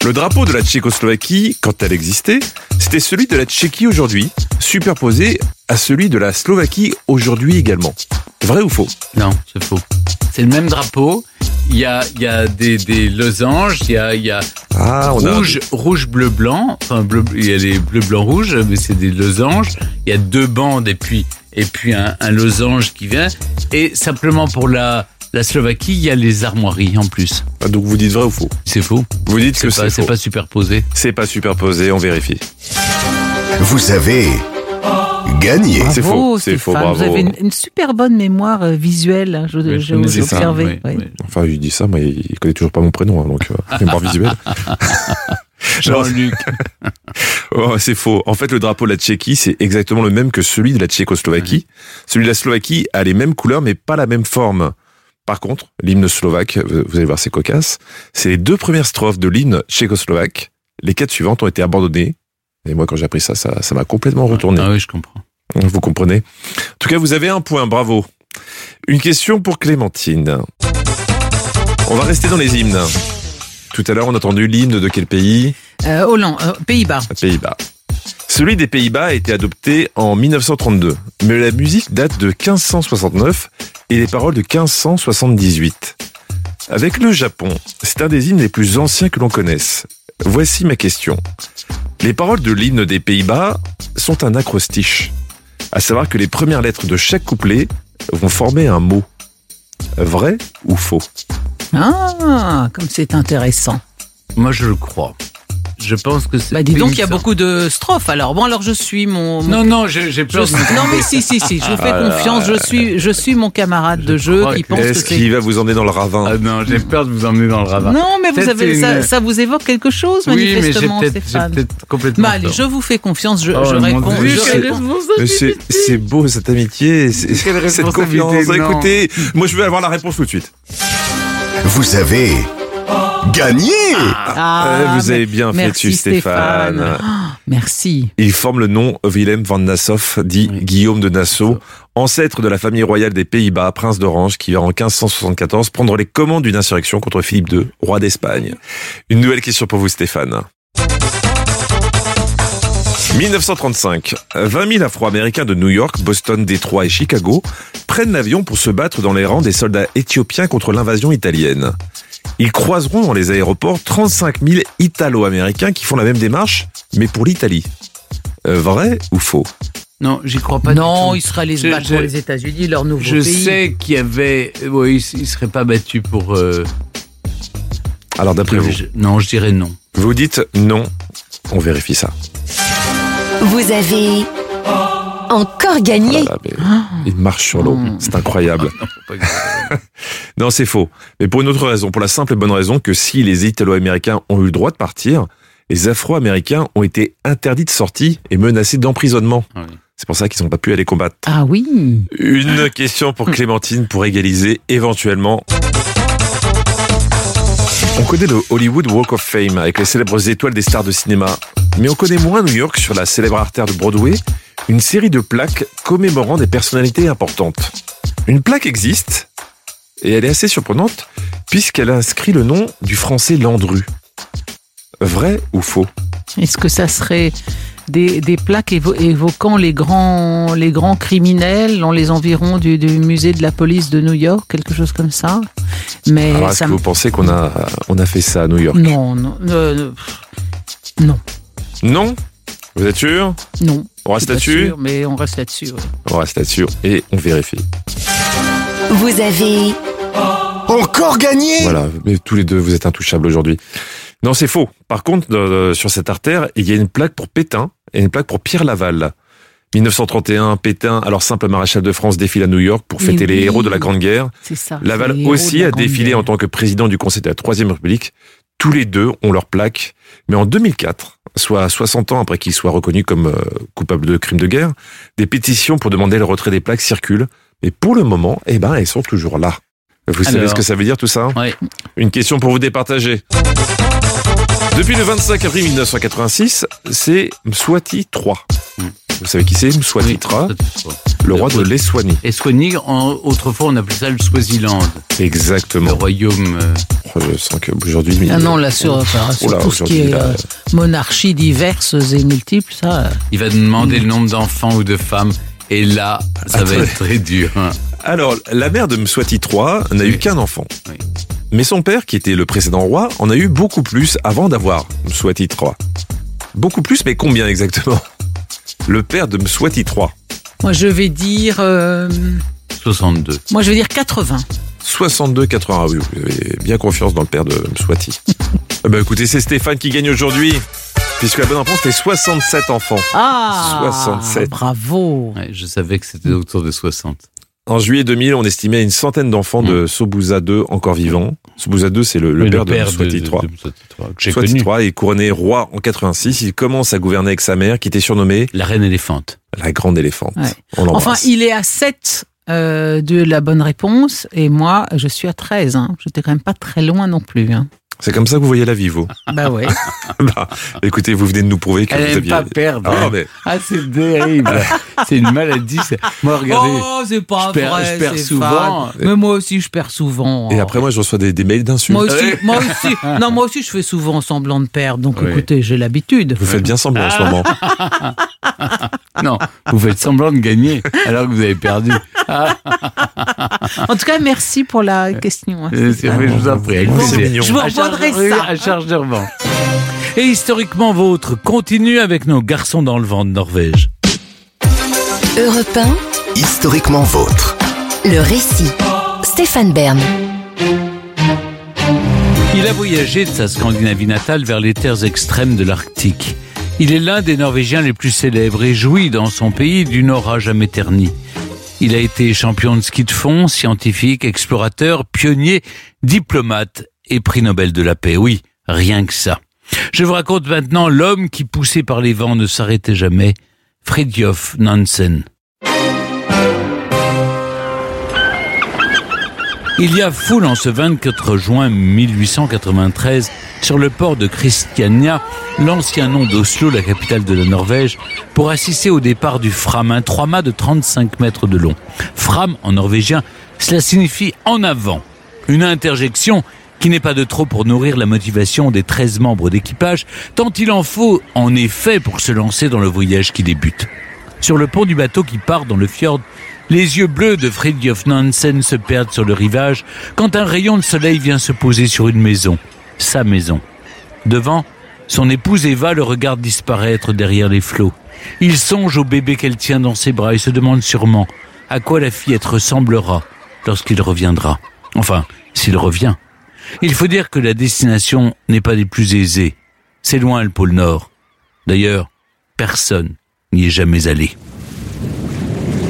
Le drapeau de la Tchécoslovaquie, quand elle existait, c'était celui de la Tchéquie aujourd'hui, superposé à celui de la Slovaquie aujourd'hui également. Vrai ou faux? Non, c'est faux. C'est le même drapeau. Il y a, il y a des, des losanges, il y a, il y a Ah, on a... rouge, rouge, bleu, blanc. Enfin, bleu, il y a les bleu, blanc, rouge, mais c'est des losanges. Il y a deux bandes et puis, et puis un, un losange qui vient. Et simplement pour la, La Slovaquie, il y a les armoiries en plus. Ah, Donc vous dites vrai ou faux C'est faux. Vous dites que c'est c'est pas superposé. C'est pas superposé, on vérifie. Vous avez gagné. C'est faux, c'est faux, bravo. Vous avez une, une super bonne mémoire euh, visuelle, hein, je, Oui, je, je connais j'ai ça, observé. oui, oui. oui. Enfin, il dit ça, mais il connaît toujours pas mon prénom, hein, donc euh, mémoire visuelle. Jean-Luc. Oh, c'est faux. En fait, le drapeau de la Tchéquie, c'est exactement le même que celui de la Tchécoslovaquie. Celui de la Slovaquie a les mêmes couleurs, mais pas la même forme. Par contre, l'hymne slovaque, euh, vous allez voir, c'est cocasse. C'est les deux premières strophes de l'hymne tchécoslovaque. Les quatre suivantes ont été abandonnées. Et moi, quand j'ai appris ça, ça ça m'a complètement retourné. Ah oui, je comprends. Vous comprenez En tout cas, vous avez un point, bravo. Une question pour Clémentine. On va rester dans les hymnes. Tout à l'heure, on a entendu l'hymne de quel pays? Euh, Hollande, euh, Pays-Bas. Pays-Bas. Celui des Pays-Bas a été adopté en 1932, mais la musique date de 1569 et les paroles de 1578. Avec le Japon, c'est un des hymnes les plus anciens que l'on connaisse. Voici ma question. Les paroles de l'hymne des Pays-Bas sont un acrostiche, à savoir que les premières lettres de chaque couplet vont former un mot. Vrai ou faux? Ah, comme c'est intéressant. Moi, je le crois. Je pense que c'est. Bah dis donc, il y a beaucoup de strophes. Alors bon, alors je suis mon. mon- Non, non, j'ai j'ai je- peur de non mais si si si, je vous fais Ah confiance. Je suis je suis mon camarade de jeu qui que- pense que Est-ce qu'il va vous emmener dans le ravin Ah non, j'ai peur de vous emmener dans le ravin. Non, mais vous avez ça, vous évoque quelque chose Oui, mais manifestement, j'ai Stéphane. peut-être complètement. Bah allez, je vous fais confiance. Je, Oh, je réponds. Je. Mais c'est, beau cette amitié, cette confiance. Écoutez, moi je veux avoir la réponse tout de suite. Vous avez gagné. Ah, Euh, vous avez bien fait merci, dessus, Stéphane. Stéphane. Ah, merci. Il forme le nom Willem van Nassau, dit Oui. Guillaume de Nassau, ancêtre de la famille royale des Pays-Bas, prince d'Orange, qui va en 1574 prendre les commandes d'une insurrection contre Philippe II, roi d'Espagne. Une nouvelle question pour vous, Stéphane. 1935. 20 000 Afro-Américains de New York, Boston, Détroit et Chicago prennent l'avion pour se battre dans les rangs des soldats éthiopiens contre l'invasion italienne. Ils croiseront dans les aéroports 35 000 Italo-Américains qui font la même démarche, mais pour l'Italie. Euh, vrai ou faux? Non, j'y crois pas. non, du ils seraient allés se Je- battre je- pour les États-Unis, leur nouveau Je pays. sais qu'il y avait. Oui, ils ne seraient pas battus pour. euh, Alors d'après vous, je- Non, je dirais non. vous dites non. On vérifie ça. Vous avez encore gagné. Voilà, mais il marche sur l'eau. C'est incroyable. Que- Non, c'est faux. Mais pour une autre raison, pour la simple et bonne raison que si les Italo-Américains ont eu le droit de partir, les Afro-Américains ont été interdits de sortie et menacés d'emprisonnement. Ah oui. C'est pour ça qu'ils n'ont pas pu aller combattre. Ah oui. Une question pour Clémentine pour égaliser éventuellement. On connaît le Hollywood Walk of Fame avec les célèbres étoiles des stars de cinéma, mais on connaît moins New York sur la célèbre artère de Broadway, une série de plaques commémorant des personnalités importantes. Une plaque existe, et elle est assez surprenante, puisqu'elle inscrit le nom du français Landru. Vrai ou faux? Est-ce que ça serait des, des plaques évo- évoquant les grands, les grands criminels dans les environs du, du musée de la police de New York, quelque chose comme ça? Mais est-ce que vous pensez qu'on a, on a fait ça à New York? Non, non, euh, non, Non? Vous êtes sûr? Non. On reste là-dessus Mais on reste là-dessus. ouais. On reste là-dessus et on vérifie. Vous avez Encore gagné. Voilà, mais tous les deux, vous êtes intouchables aujourd'hui. Non, c'est faux. Par contre, euh, sur cette artère, il y a une plaque pour Pétain et une plaque pour Pierre Laval. 1931, Pétain, alors simple maréchal de France, défile à New York pour fêter les héros de la Grande Guerre. C'est ça. Laval aussi la a défilé Guerre. en tant que président du Conseil de la Troisième République. Tous les deux ont leur plaque, mais en 2004, soit 60 ans après qu'ils soient reconnus comme euh, coupables de crimes de guerre, des pétitions pour demander le retrait des plaques circulent. Mais pour le moment, eh ben, elles sont toujours là. Vous savez ce que ça veut dire tout ça hein Oui. Une question pour vous départager. Depuis le 25 avril 1986, c'est Swati 3. Vous savez qui c'est Mswati Oui. Le roi de Le- l'Eswani. En- autrefois, on appelait ça le Swaziland, le Exactement. royaume. euh, Oh, je sens qu'aujourd'hui... Ah non, là, sur, enfin, sur tout ce qui est là, euh, monarchie diverses et multiples, ça. euh, Il va demander le nombre d'enfants ou de femmes. Et là, ça va être très dur. hein. Alors, la mère de Mswati III n'a eu qu'un enfant. Oui. Mais son père, qui était le précédent roi, en a eu beaucoup plus avant d'avoir Mswati III. Beaucoup plus, mais combien exactement? Le père de Mswati III. Moi, je vais dire, euh, 62. moi, je vais dire 80. 62-80. Ah oui, vous avez bien confiance dans le père de Swati. Eh ben, écoutez, c'est Stéphane qui gagne aujourd'hui. Puisque la bonne réponse c'était 67 enfants. Ah 67. Bravo Ouais, je savais que c'était autour de 60. En juillet 2000, on estimait une centaine d'enfants de Sobuza II encore vivants. Sobuza II, c'est le, le Oui, père, de de Swati III, connu. III est couronné roi en 86. Il commence à gouverner avec sa mère, qui était surnommée La reine éléphante. la grande éléphante. Ouais. On l'embrasse. Enfin, il est à 7 euh, de la bonne réponse et moi, je suis à 13. Hein. J'étais quand même pas très loin non plus. Hein. C'est comme ça que vous voyez la vie, vous. Bah ouais. Bah, écoutez, vous venez de nous prouver que Elle vous aime aviez... pas perdre. Ah, mais Ah, c'est terrible. c'est une maladie. c'est- Moi, regardez. oh, c'est pas je perds- vrai. je perds souvent. fade. Mais moi aussi, je perds souvent. Et après, moi, je reçois des, des mails d'insultes. Moi aussi, moi aussi. Non, moi aussi, je fais souvent semblant de perdre. Donc, Oui. écoutez, j'ai l'habitude. Vous faites bien semblant en ce moment. Non, vous faites semblant de gagner alors que vous avez perdu. En tout cas, merci pour la question. hein. je vous en prie. Bon, plaisir. c'est mignon. Je vous reprendrai ça. À charge de revanche. Et historiquement vôtre continue avec nos garçons dans le vent de Norvège. Europe 1, Historiquement vôtre. le récit. Stéphane Bern. Il a voyagé de sa Scandinavie natale vers les terres extrêmes de l'Arctique. Il est l'un des Norvégiens les plus célèbres et jouit dans son pays d'une aura jamais ternie. Il a été champion de ski de fond, scientifique, explorateur, pionnier, diplomate et prix Nobel de la paix. Oui, rien que ça. Je vous raconte maintenant l'homme qui, poussé par les vents, ne s'arrêtait jamais, Fridtjof Nansen. Il y a foule en ce 24 juin 1893 sur le port de Christiania, l'ancien nom d'Oslo, la capitale de la Norvège, pour assister au départ du Fram, un trois-mâts de 35 mètres de long. Fram, en norvégien, cela signifie en avant. Une interjection qui n'est pas de trop pour nourrir la motivation des 13 membres d'équipage, tant il en faut en effet pour se lancer dans le voyage qui débute. Sur le pont du bateau qui part dans le fjord, les yeux bleus de Fridtjof Nansen se perdent sur le rivage quand un rayon de soleil vient se poser sur une maison, sa maison. Devant, son épouse Eva le regarde disparaître derrière les flots. Il songe au bébé qu'elle tient dans ses bras et se demande sûrement à quoi la fillette ressemblera lorsqu'il reviendra. Enfin, s'il revient. Il faut dire que la destination n'est pas des plus aisées. C'est loin le pôle Nord. D'ailleurs, personne n'y est jamais allé.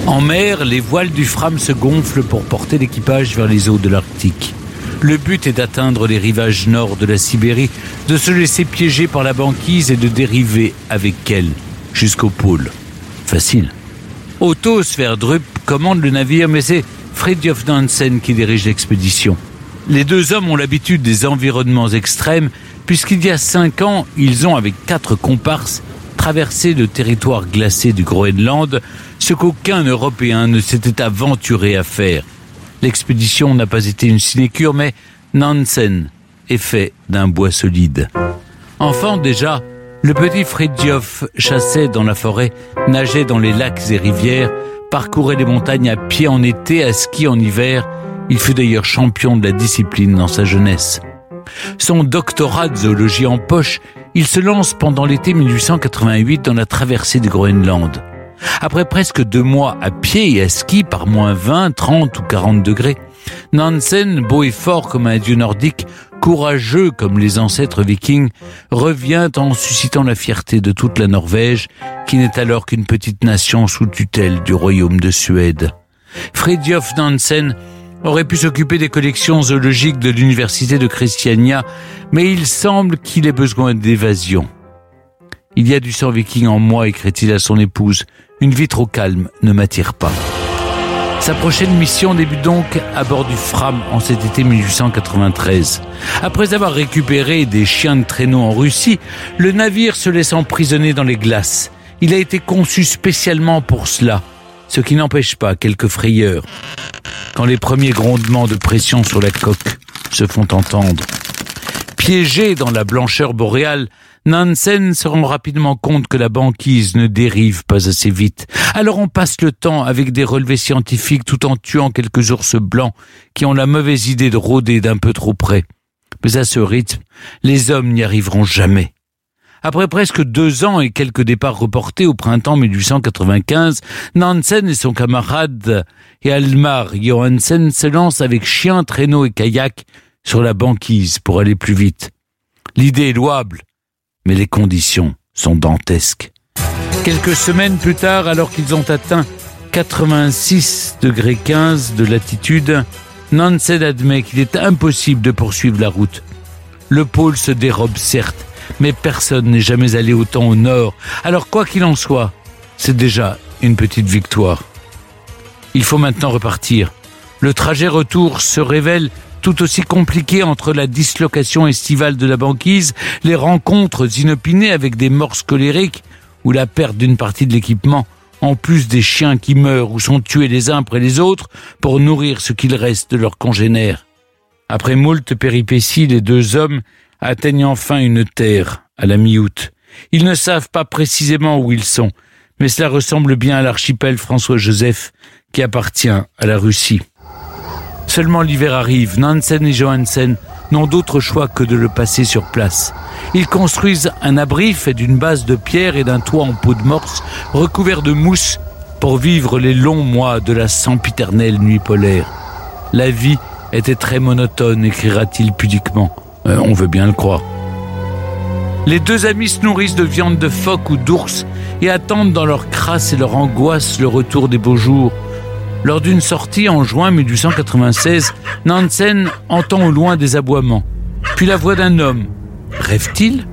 En mer, les voiles du Fram se gonflent pour porter l'équipage vers les eaux de l'Arctique. Le but est d'atteindre les rivages nord de la Sibérie, de se laisser piéger par la banquise et de dériver avec elle jusqu'au pôle. Facile. Otto Sverdrup commande le navire, mais c'est Fridtjof Nansen qui dirige l'expédition. Les deux hommes ont l'habitude des environnements extrêmes, puisqu'il y a cinq ans, ils ont, avec quatre comparses, traversé le territoire glacé du Groenland, ce qu'aucun Européen ne s'était aventuré à faire. L'expédition n'a pas été une sinécure, mais Nansen est fait d'un bois solide. Enfant déjà, le petit Fridtjof chassait dans la forêt, nageait dans les lacs et rivières, parcourait les montagnes à pied en été, à ski en hiver. Il fut d'ailleurs champion de la discipline dans sa jeunesse. Son doctorat de zoologie en poche, il se lance pendant l'été 1888 dans la traversée du Groenland. Après presque deux mois à pied et à ski par moins 20, 30 ou 40 degrés, Nansen, beau et fort comme un dieu nordique, courageux comme les ancêtres vikings, revient en suscitant la fierté de toute la Norvège, qui n'est alors qu'une petite nation sous tutelle du royaume de Suède. Fridtjof Nansen aurait pu s'occuper des collections zoologiques de l'université de Christiania, mais il semble qu'il ait besoin d'évasion. Il y a du sang viking en moi, écrit-il à son épouse. Une vie trop calme ne m'attire pas. Sa prochaine mission débute donc à bord du Fram en cet été 1893. Après avoir récupéré des chiens de traîneau en Russie, le navire se laisse emprisonner dans les glaces. Il a été conçu spécialement pour cela, ce qui n'empêche pas quelques frayeurs. Quand les premiers grondements de pression sur la coque se font entendre. Piégé dans la blancheur boréale, Nansen se rend rapidement compte que la banquise ne dérive pas assez vite. Alors on passe le temps avec des relevés scientifiques tout en tuant quelques ours blancs qui ont la mauvaise idée de rôder d'un peu trop près. Mais à ce rythme, les hommes n'y arriveront jamais. Après presque deux ans et quelques départs reportés au printemps 1895, Nansen et son camarade Hjalmar Johansen se lancent avec chien, traîneau et kayak sur la banquise pour aller plus vite. L'idée est louable, mais les conditions sont dantesques. Quelques semaines plus tard, alors qu'ils ont atteint 86 degrés 15 de latitude, Nansen admet qu'il est impossible de poursuivre la route. Le pôle se dérobe certes, mais personne n'est jamais allé autant au nord. Alors quoi qu'il en soit, c'est déjà une petite victoire. Il faut maintenant repartir. Le trajet retour se révèle tout aussi compliqué entre la dislocation estivale de la banquise, les rencontres inopinées avec des morts colériques ou la perte d'une partie de l'équipement, en plus des chiens qui meurent ou sont tués les uns après les autres pour nourrir ce qu'il reste de leurs congénères. Après moult péripéties, les deux hommes atteignent enfin une terre à la mi-août. Ils ne savent pas précisément où ils sont, mais cela ressemble bien à l'archipel François-Joseph qui appartient à la Russie. Seulement l'hiver arrive, Nansen et Johansen n'ont d'autre choix que de le passer sur place. Ils construisent un abri fait d'une base de pierre et d'un toit en peau de morse recouvert de mousse pour vivre les longs mois de la sempiternelle nuit polaire. La vie était très monotone, écrira-t-il pudiquement. Euh, on veut bien le croire. Les deux amis se nourrissent de viande de phoque ou d'ours et attendent dans leur crasse et leur angoisse le retour des beaux jours. Lors d'une sortie en juin 1896, Nansen entend au loin des aboiements, puis la voix d'un homme. Rêve-t-il?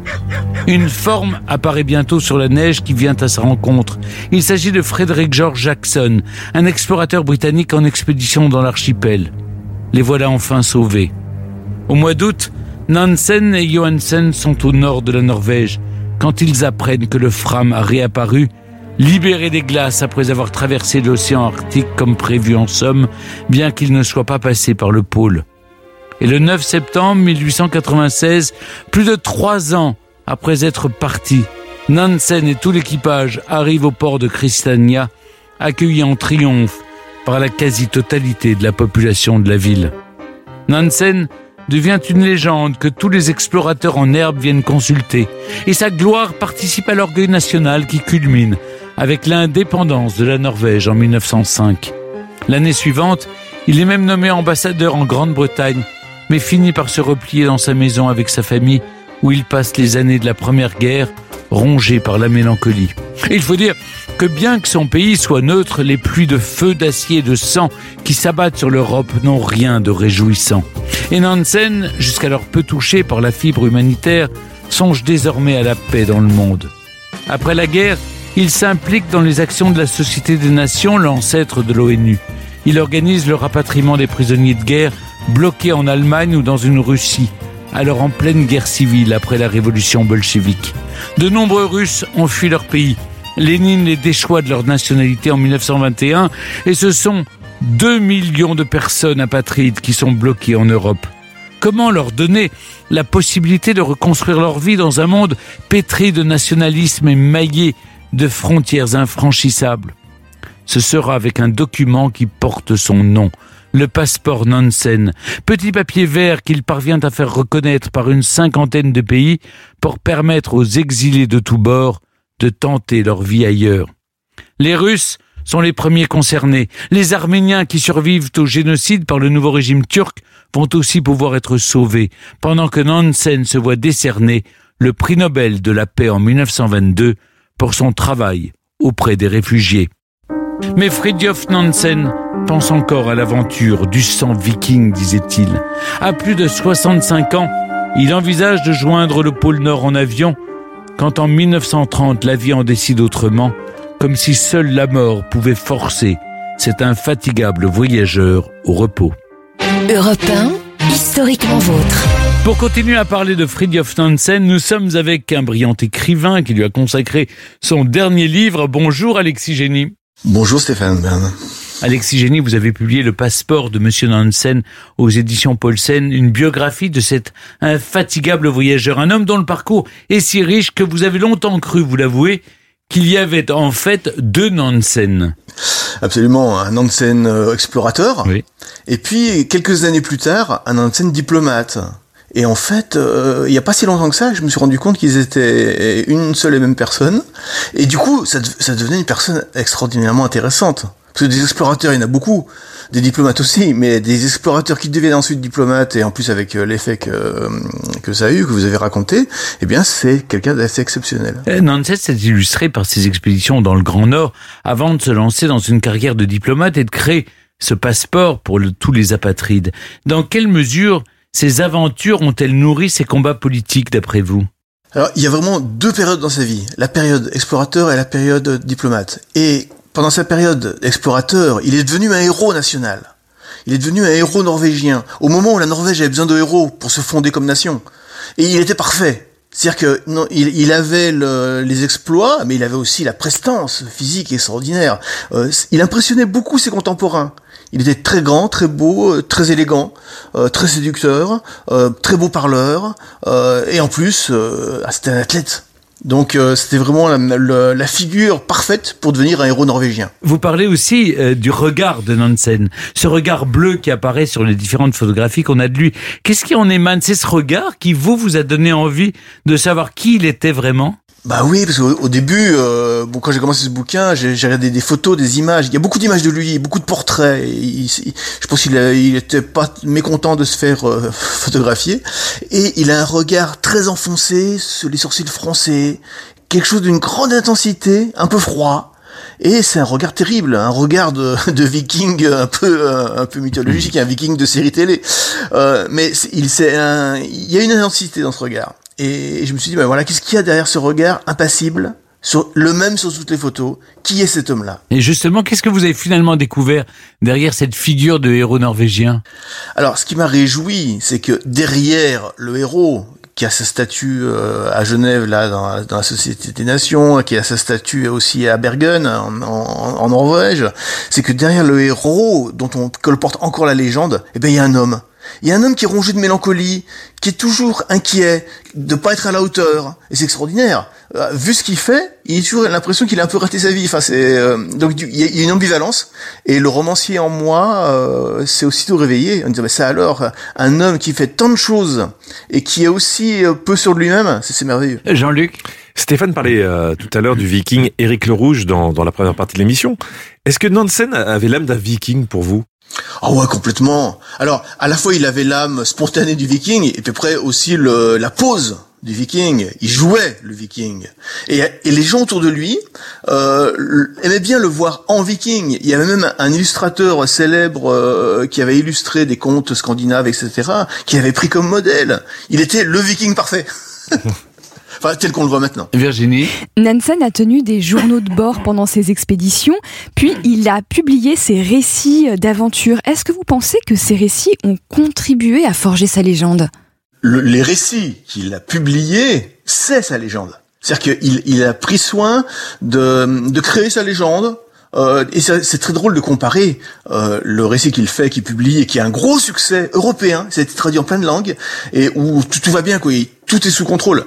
Une forme apparaît bientôt sur la neige qui vient à sa rencontre. Il s'agit de Frederick George Jackson, un explorateur britannique en expédition dans l'archipel. Les voilà enfin sauvés. Au mois d'août, Nansen et Johansen sont au nord de la Norvège quand ils apprennent que le Fram a réapparu libéré des glaces après avoir traversé l'océan Arctique comme prévu en somme, bien qu'il ne soit pas passé par le pôle. Et le 9 septembre 1896, plus de trois ans après être parti, Nansen et tout l'équipage arrivent au port de Christiania, accueillis en triomphe par la quasi-totalité de la population de la ville. Nansen devient une légende que tous les explorateurs en herbe viennent consulter, et sa gloire participe à l'orgueil national qui culmine avec l'indépendance de la Norvège en 1905. L'année suivante, il est même nommé ambassadeur en Grande-Bretagne, mais finit par se replier dans sa maison avec sa famille, où il passe les années de la Première Guerre, rongé par la mélancolie. Il faut dire que bien que son pays soit neutre, les pluies de feu, d'acier et de sang qui s'abattent sur l'Europe n'ont rien de réjouissant. Et Nansen, jusqu'alors peu touché par la fibre humanitaire, songe désormais à la paix dans le monde. Après la guerre, il s'implique dans les actions de la Société des Nations, l'ancêtre de l'ONU. Il organise le rapatriement des prisonniers de guerre bloqués en Allemagne ou dans une Russie, alors en pleine guerre civile après la révolution bolchevique. De nombreux Russes ont fui leur pays. Lénine les déchoit de leur nationalité en 1921 et ce sont 2 millions de personnes apatrides qui sont bloquées en Europe. Comment leur donner la possibilité de reconstruire leur vie dans un monde pétri de nationalisme et maillé de frontières infranchissables? Ce sera avec un document qui porte son nom, le passeport Nansen, petit papier vert qu'il parvient à faire reconnaître par une cinquantaine de pays pour permettre aux exilés de tous bords de tenter leur vie ailleurs. Les Russes sont les premiers concernés. Les Arméniens qui survivent au génocide par le nouveau régime turc vont aussi pouvoir être sauvés, pendant que Nansen se voit décerner le prix Nobel de la paix en 1922 pour son travail auprès des réfugiés. Mais Fridtjof Nansen pense encore à l'aventure du sang viking, disait-il. À plus de 65 ans, il envisage de joindre le pôle Nord en avion, quand en 1930 la vie en décide autrement, comme si seule la mort pouvait forcer cet infatigable voyageur au repos. Europe historiquement vôtre. Pour continuer à parler de Fridtjof Nansen, nous sommes avec un brillant écrivain qui lui a consacré son dernier livre. Bonjour Alexis Génie. Bonjour Stéphane Bern. Alexis Génie, vous avez publié Le passeport de Monsieur Nansen aux éditions Paulsen, une biographie de cet infatigable voyageur, un homme dont le parcours est si riche que vous avez longtemps cru, vous l'avouez, qu'il y avait en fait deux Nansen. Absolument, un Nansen euh, explorateur, et puis quelques années plus tard, un Nansen diplomate. Et en fait, euh, il n'y a pas si longtemps que ça, je me suis rendu compte qu'ils étaient une seule et même personne. Et du coup, ça, ça devenait une personne extraordinairement intéressante. Parce que des explorateurs, il y en a beaucoup, des diplomates aussi, mais des explorateurs qui deviennent ensuite diplomates, et en plus avec euh, l'effet que, euh, que ça a eu, que vous avez raconté, eh bien c'est quelqu'un d'assez exceptionnel. Euh, Nantes s'est illustré par ses expéditions dans le Grand Nord avant de se lancer dans une carrière de diplomate et de créer ce passeport pour le- tous les apatrides. Dans quelle mesure ces aventures ont-elles nourri ses combats politiques d'après vous? Alors, il y a vraiment deux périodes dans sa vie. La période explorateur et la période diplomate. Et pendant sa période explorateur, il est devenu un héros national. Il est devenu un héros norvégien. Au moment où la Norvège avait besoin de héros pour se fonder comme nation. Et il était parfait. C'est-à-dire que non, il, avait le- les exploits, mais il avait aussi la prestance physique extraordinaire. Euh, il impressionnait beaucoup ses contemporains. Il était très grand, très beau, euh, très élégant, euh, très séducteur, euh, très beau parleur, euh, et en plus, euh, c'était un athlète. Donc euh, c'était vraiment la, la- la figure parfaite pour devenir un héros norvégien. Vous parlez aussi euh, du regard de Nansen, ce regard bleu qui apparaît sur les différentes photographies qu'on a de lui. Qu'est-ce qui en émane? C'est ce regard qui vous vous a donné envie de savoir qui il était vraiment? Bah oui, parce qu'au au début, euh, bon, quand j'ai commencé ce bouquin, j'ai regardé des photos, des images. Il y a beaucoup d'images de lui, beaucoup de portraits. Il- il- je pense qu'il il était pas mécontent de se faire euh, photographier. Et il a un regard très enfoncé, sur les sourcils français, quelque chose d'une grande intensité, un peu froid. Et c'est un regard terrible, un regard de, de viking un peu euh, un peu mythologique, un viking de série télé. Euh, mais il y a une intensité dans ce regard. Et je me suis dit, ben voilà, qu'est-ce qu'il y a derrière ce regard impassible, sur, le même sur toutes les photos? Qui est cet homme-là? Et justement, qu'est-ce que vous avez finalement découvert derrière cette figure de héros norvégien? Alors, ce qui m'a réjoui, c'est que derrière le héros, qui a sa statue euh, à Genève, là, dans, la- dans la Société des Nations, qui a sa statue aussi à Bergen, en, en- en Norvège, c'est que derrière le héros, dont on colporte encore la légende, eh ben, il y a un homme. Il y a un homme qui est rongé de mélancolie, qui est toujours inquiet de pas être à la hauteur. Et c'est extraordinaire. Euh, vu ce qu'il fait, il a toujours l'impression qu'il a un peu raté sa vie. Enfin, c'est euh, donc il y, a- il y a une ambivalence. Et le romancier en moi euh, s'est aussitôt réveillé en disant mais ça alors, un homme qui fait tant de choses et qui est aussi euh, peu sûr de lui-même, c'est c'est merveilleux. Jean-Luc Stéphane parlait euh, tout à l'heure du viking Éric le Rouge dans, dans la première partie de l'émission. Est-ce que Nansen avait l'âme d'un viking pour vous? Ah ouais, complètement. Alors, à la fois, il avait l'âme spontanée du viking, et puis après aussi le, la pose du viking. Il jouait le viking. Et, et les gens autour de lui euh, aimaient bien le voir en viking. Il y avait même un illustrateur célèbre euh, qui avait illustré des contes scandinaves, etc., qui avait pris comme modèle. Il était le viking parfait. enfin, tel qu'on le voit maintenant. Virginie Nansen a tenu des journaux de bord pendant ses expéditions, puis il a publié ses récits d'aventure. Est-ce que vous pensez que ces récits ont contribué à forger sa légende? Le- les récits qu'il a publiés, c'est sa légende. C'est-à-dire qu'il il a pris soin de, de créer sa légende. euh, et c'est c'est très drôle de comparer euh, le récit qu'il fait, qu'il publie, et qui a un gros succès européen, ça a été traduit en plein de langues, et où tout, tout va bien, quoi, tout est sous contrôle.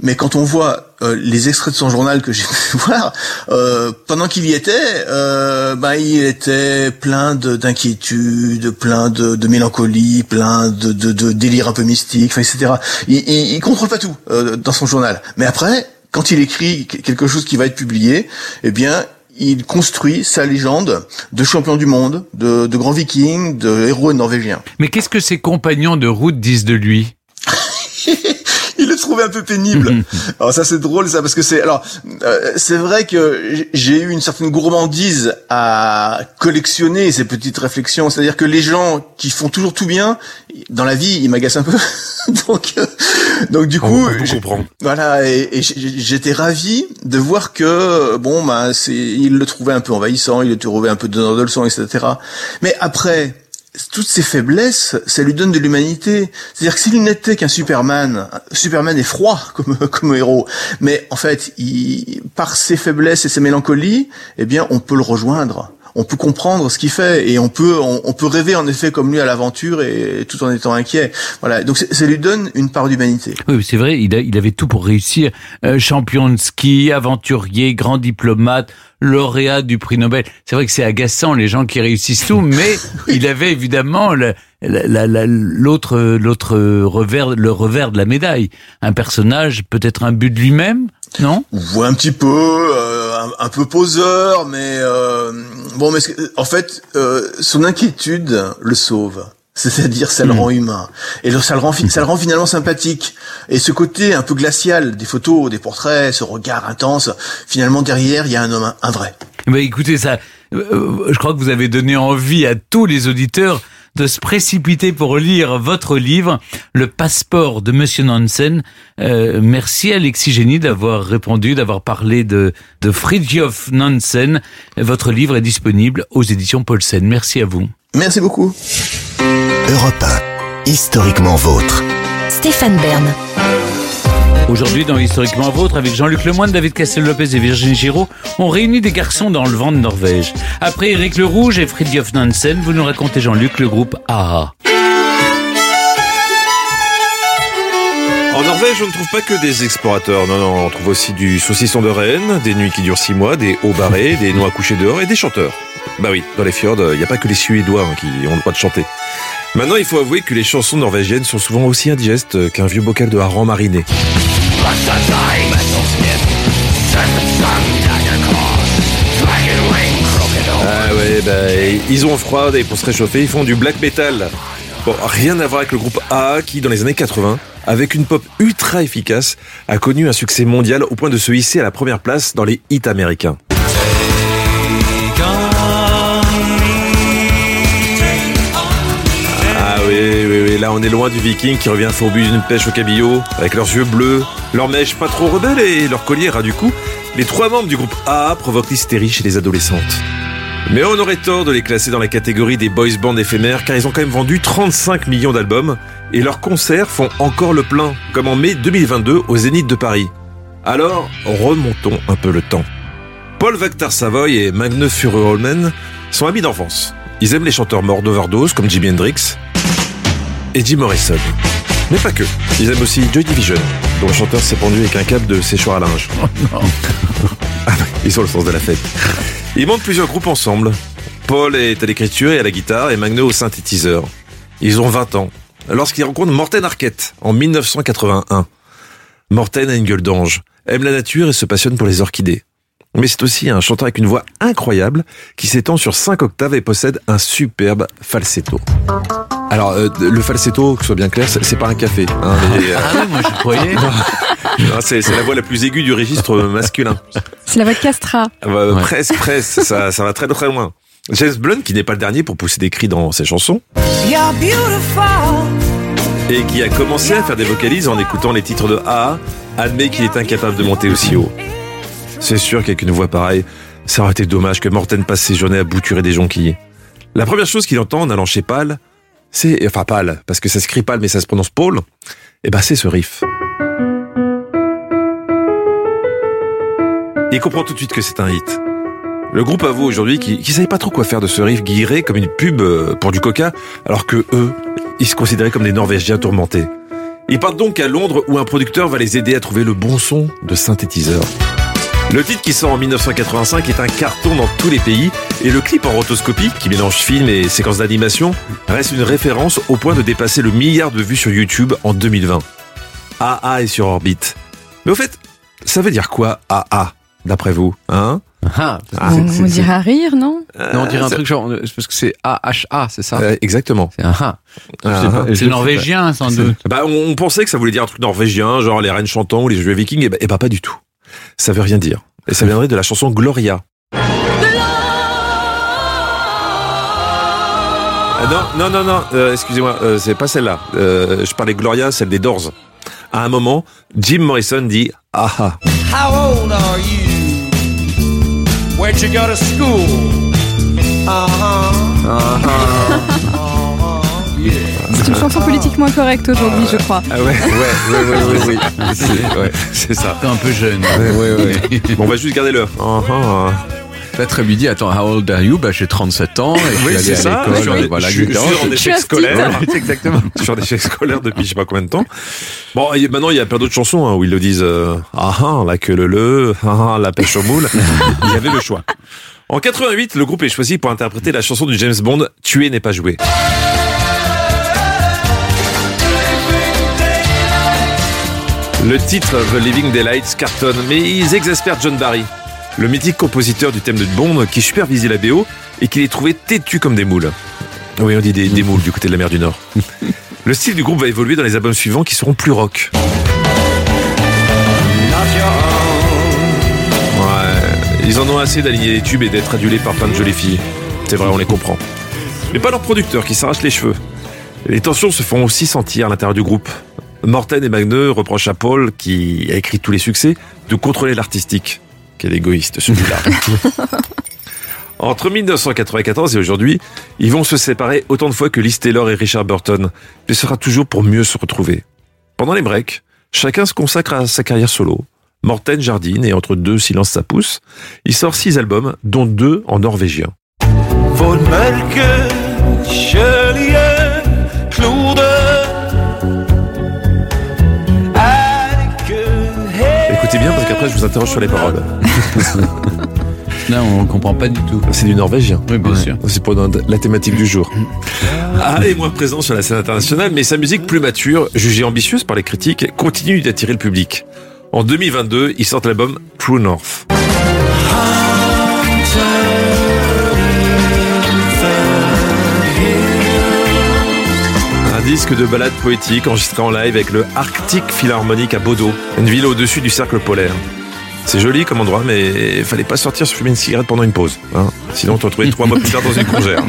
Mais quand on voit euh, les extraits de son journal que j'ai pu voir, euh, pendant qu'il y était, euh, bah, il était plein de- d'inquiétude, plein de, de mélancolie, plein de, de, de délire un peu mystique, etc. Il, il, il contrôle pas tout euh, dans son journal. Mais après, quand il écrit que- quelque chose qui va être publié, eh bien, il construit sa légende de champion du monde, de, de grand viking, de héros norvégien. Mais qu'est-ce que ses compagnons de route disent de lui? trouvait un peu pénible. alors ça c'est drôle ça parce que c'est alors euh, c'est vrai que j'ai eu une certaine gourmandise à collectionner ces petites réflexions, c'est-à-dire que les gens qui font toujours tout bien dans la vie, ils m'agacent un peu. donc euh, donc du coup, comprendre. voilà et, j'étais ravi de voir que bon bah c'est il le trouvait un peu envahissant, il le trouvait un peu donneur de leçons, etc. Mais après toutes ces faiblesses, ça lui donne de l'humanité. C'est-à-dire que s'il n'était qu'un Superman, Superman est froid comme, comme héros, mais en fait, il, par ses faiblesses et ses mélancolies, eh bien, on peut le rejoindre. On peut comprendre ce qu'il fait et on peut on, on peut rêver en effet comme lui à l'aventure et tout en étant inquiet. Voilà, donc ça lui donne une part d'humanité. Oui, c'est vrai, il, a- il avait tout pour réussir. Euh, champion de ski, aventurier, grand diplomate, lauréat du prix Nobel. C'est vrai que c'est agaçant les gens qui réussissent tout, mais il avait évidemment le- la- la- la- l'autre l'autre revers le revers de la médaille. Un personnage, peut-être un but de lui-même, non Ouais, un petit peu, euh, un, un peu poseur, mais euh, bon, mais en fait, euh, son inquiétude le sauve. C'est-à-dire, ça le rend humain. Et ça le rend, ça le rend finalement sympathique. Et ce côté un peu glacial des photos, des portraits, ce regard intense, finalement derrière, il y a un homme, un vrai. Bah, écoutez, ça, euh, je crois que vous avez donné envie à tous les auditeurs de se précipiter pour lire votre livre, Le passeport de Monsieur Nansen. Euh, merci Alexis Génie d'avoir répondu, d'avoir parlé de, de Fridtjof Nansen. Votre livre est disponible aux éditions Paulsen. Merci à vous. Merci beaucoup. Europe 1, historiquement vôtre. Stéphane Bern. Aujourd'hui, dans Historiquement Vôtre, avec Jean-Luc Lemoyne, David Castel-Lopez et Virginie Giraud, on réunit des garçons dans le vent de Norvège. Après Eric Le Rouge et Fridtjof Nansen, vous nous racontez, Jean-Luc, le groupe AHA. En Norvège, on ne trouve pas que des explorateurs. Non, non, on trouve aussi du saucisson de Rennes, des nuits qui durent six mois, des hauts barrés, des noix couchées dehors et des chanteurs. Bah oui, dans les fjords, il n'y a pas que les Suédois hein, qui ont le droit de chanter. Maintenant, il faut avouer que les chansons norvégiennes sont souvent aussi indigestes qu'un vieux bocal de hareng mariné. Ah ouais, bah, ils ont froid et pour se réchauffer, ils font du black metal. Bon, rien à voir avec le groupe AA qui, dans les années 80, avec une pop ultra efficace, a connu un succès mondial au point de se hisser à la première place dans les hits américains. Oui, là on est loin du viking qui revient fourbu d'une pêche au cabillaud, avec leurs yeux bleus, leurs mèches pas trop rebelles et leur collier ras du cou. Les trois membres du groupe AA provoquent l'hystérie chez les adolescentes. Mais on aurait tort de les classer dans la catégorie des boys bands éphémères car ils ont quand même vendu 35 millions d'albums et leurs concerts font encore le plein, comme en mai 2022 au Zénith de Paris. Alors, remontons un peu le temps. Paul Vector Savoy et Magnus Furuholmen sont amis d'enfance. Ils aiment les chanteurs morts d'overdose comme Jimi Hendrix et Jim Morrison. Mais pas que. Ils aiment aussi Joy Division, dont le chanteur s'est pendu avec un câble de séchoir à linge. Ah ouais, ils ont le sens de la fête. Ils montent plusieurs groupes ensemble. Paul est à l'écriture et à la guitare et Magnus au synthétiseur. Ils ont 20 ans. Lorsqu'ils rencontrent Morten Arquette en 1981. Morten a une gueule d'ange, aime la nature et se passionne pour les orchidées. Mais c'est aussi un chanteur avec une voix incroyable qui s'étend sur 5 octaves et possède un superbe falsetto. Alors, euh, le falsetto, que ce soit bien clair, c'est pas un café. hein, mais, euh, Ah oui, moi je croyais. non, c'est c'est la voix la plus aiguë du registre masculin. C'est la voix de Castra. Ah bah, Presque, presque, ça, ça va très très loin. James Blunt, qui n'est pas le dernier pour pousser des cris dans ses chansons, et qui a commencé à faire des vocalises en écoutant les titres de AA, admet qu'il est incapable de monter aussi haut. C'est sûr qu'avec une voix pareille, ça aurait été dommage que Morten passe ses journées à bouturer des jonquilles. La première chose qu'il entend en allant chez Pal, c'est, enfin Pal, parce que ça s'écrit Pal mais ça se prononce Paul, et ben c'est ce riff. Il comprend tout de suite que c'est un hit. Le groupe avoue aujourd'hui qu'ils ne savaient pas trop quoi faire de ce riff guiré comme une pub euh, pour du coca, alors que eux, ils se considéraient comme des Norvégiens tourmentés. Ils partent donc à Londres où un producteur va les aider à trouver le bon son de synthétiseur. Le titre qui sort en 1985 est un carton dans tous les pays et le clip en rotoscopie, qui mélange film et séquences d'animation, reste une référence au point de dépasser le milliard de vues sur YouTube en 2020. AA est sur orbite. Mais au fait, ça veut dire quoi AA, d'après vous hein? Ah, Ah, on on dirait à rire, non? Non, on dirait un truc genre, euh, parce que c'est AHA, c'est ça? Euh, exactement. C'est un Ah, C'est sais norvégien, sans doute. Bah, on, on pensait que ça voulait dire un truc norvégien, genre les reines chantants ou les jeux vikings, et bah, et bah pas du tout. Ça veut rien dire. Et ça viendrait de la chanson Gloria. Ah, non, non, non, non, euh, excusez-moi, euh, c'est pas celle-là. Euh, je parlais Gloria, celle des Doors. À un moment, Jim Morrison dit Ah ah. How old are you? Where'd you go to school? C'est une chanson politiquement correcte aujourd'hui, je crois. Ah ouais, ouais, ouais, ouais, ouais, ouais. C'est ouais, c'est ça. T'es un peu jeune. Ouais, ouais, ouais. Bon, on va juste garder le. Ah, ah. Peut-être lui dit, attends, how old are you? Bah, j'ai 37 ans et je Oui, suis c'est allé ça. à Je suis l'école. en- Voilà, je suis- je suis Je suis échec scolaire. Exactement. Je suis en échec scolaire depuis je sais pas combien de temps. Bon, et maintenant, il y a plein d'autres chansons hein, où ils le disent euh, Ah ah, la queue le le, ah ah, la pêche au moule. il y avait le choix. En 88, le groupe est choisi pour interpréter la chanson du James Bond Tuer n'est pas joué. Le titre The Living Daylights cartonne, mais ils exaspèrent John Barry, le mythique compositeur du thème de Bond qui supervisait la BO et qui les trouvait têtus comme des moules. Oui, on dit des, des moules du côté de la mer du Nord. Le style du groupe va évoluer dans les albums suivants qui seront plus rock. Ouais, ils en ont assez d'aligner les tubes et d'être adulés par plein de jolies filles. C'est vrai, on les comprend. Mais pas leurs producteurs qui s'arrachent les cheveux. Les tensions se font aussi sentir à l'intérieur du groupe. Morten et Magneux reprochent à Paul, qui a écrit tous les succès, de contrôler l'artistique. Quel égoïste celui-là. Entre 1994 et aujourd'hui, ils vont se séparer autant de fois que Liz Taylor et Richard Burton, mais ce sera toujours pour mieux se retrouver. Pendant les breaks, chacun se consacre à sa carrière solo. Morten jardine et entre deux silences ça pousse. Il sort six albums, dont deux en norvégien. Écoutez bien parce qu'après je vous interroge sur les paroles. Là, on comprend pas du tout. C'est du norvégien. Oui, bien sûr. C'est pour la thématique du jour. Ah, et moins présent sur la scène internationale, mais sa musique plus mature, jugée ambitieuse par les critiques, continue d'attirer le public. En 2022, il sort l'album True North. Un disque de ballade poétique enregistré en live avec le Arctic Philharmonic à Bodo, une ville au-dessus du cercle polaire. C'est joli comme endroit, mais fallait pas sortir se fumer une cigarette pendant une pause. Hein Sinon, on te retrouvait trois mois plus tard dans une congère.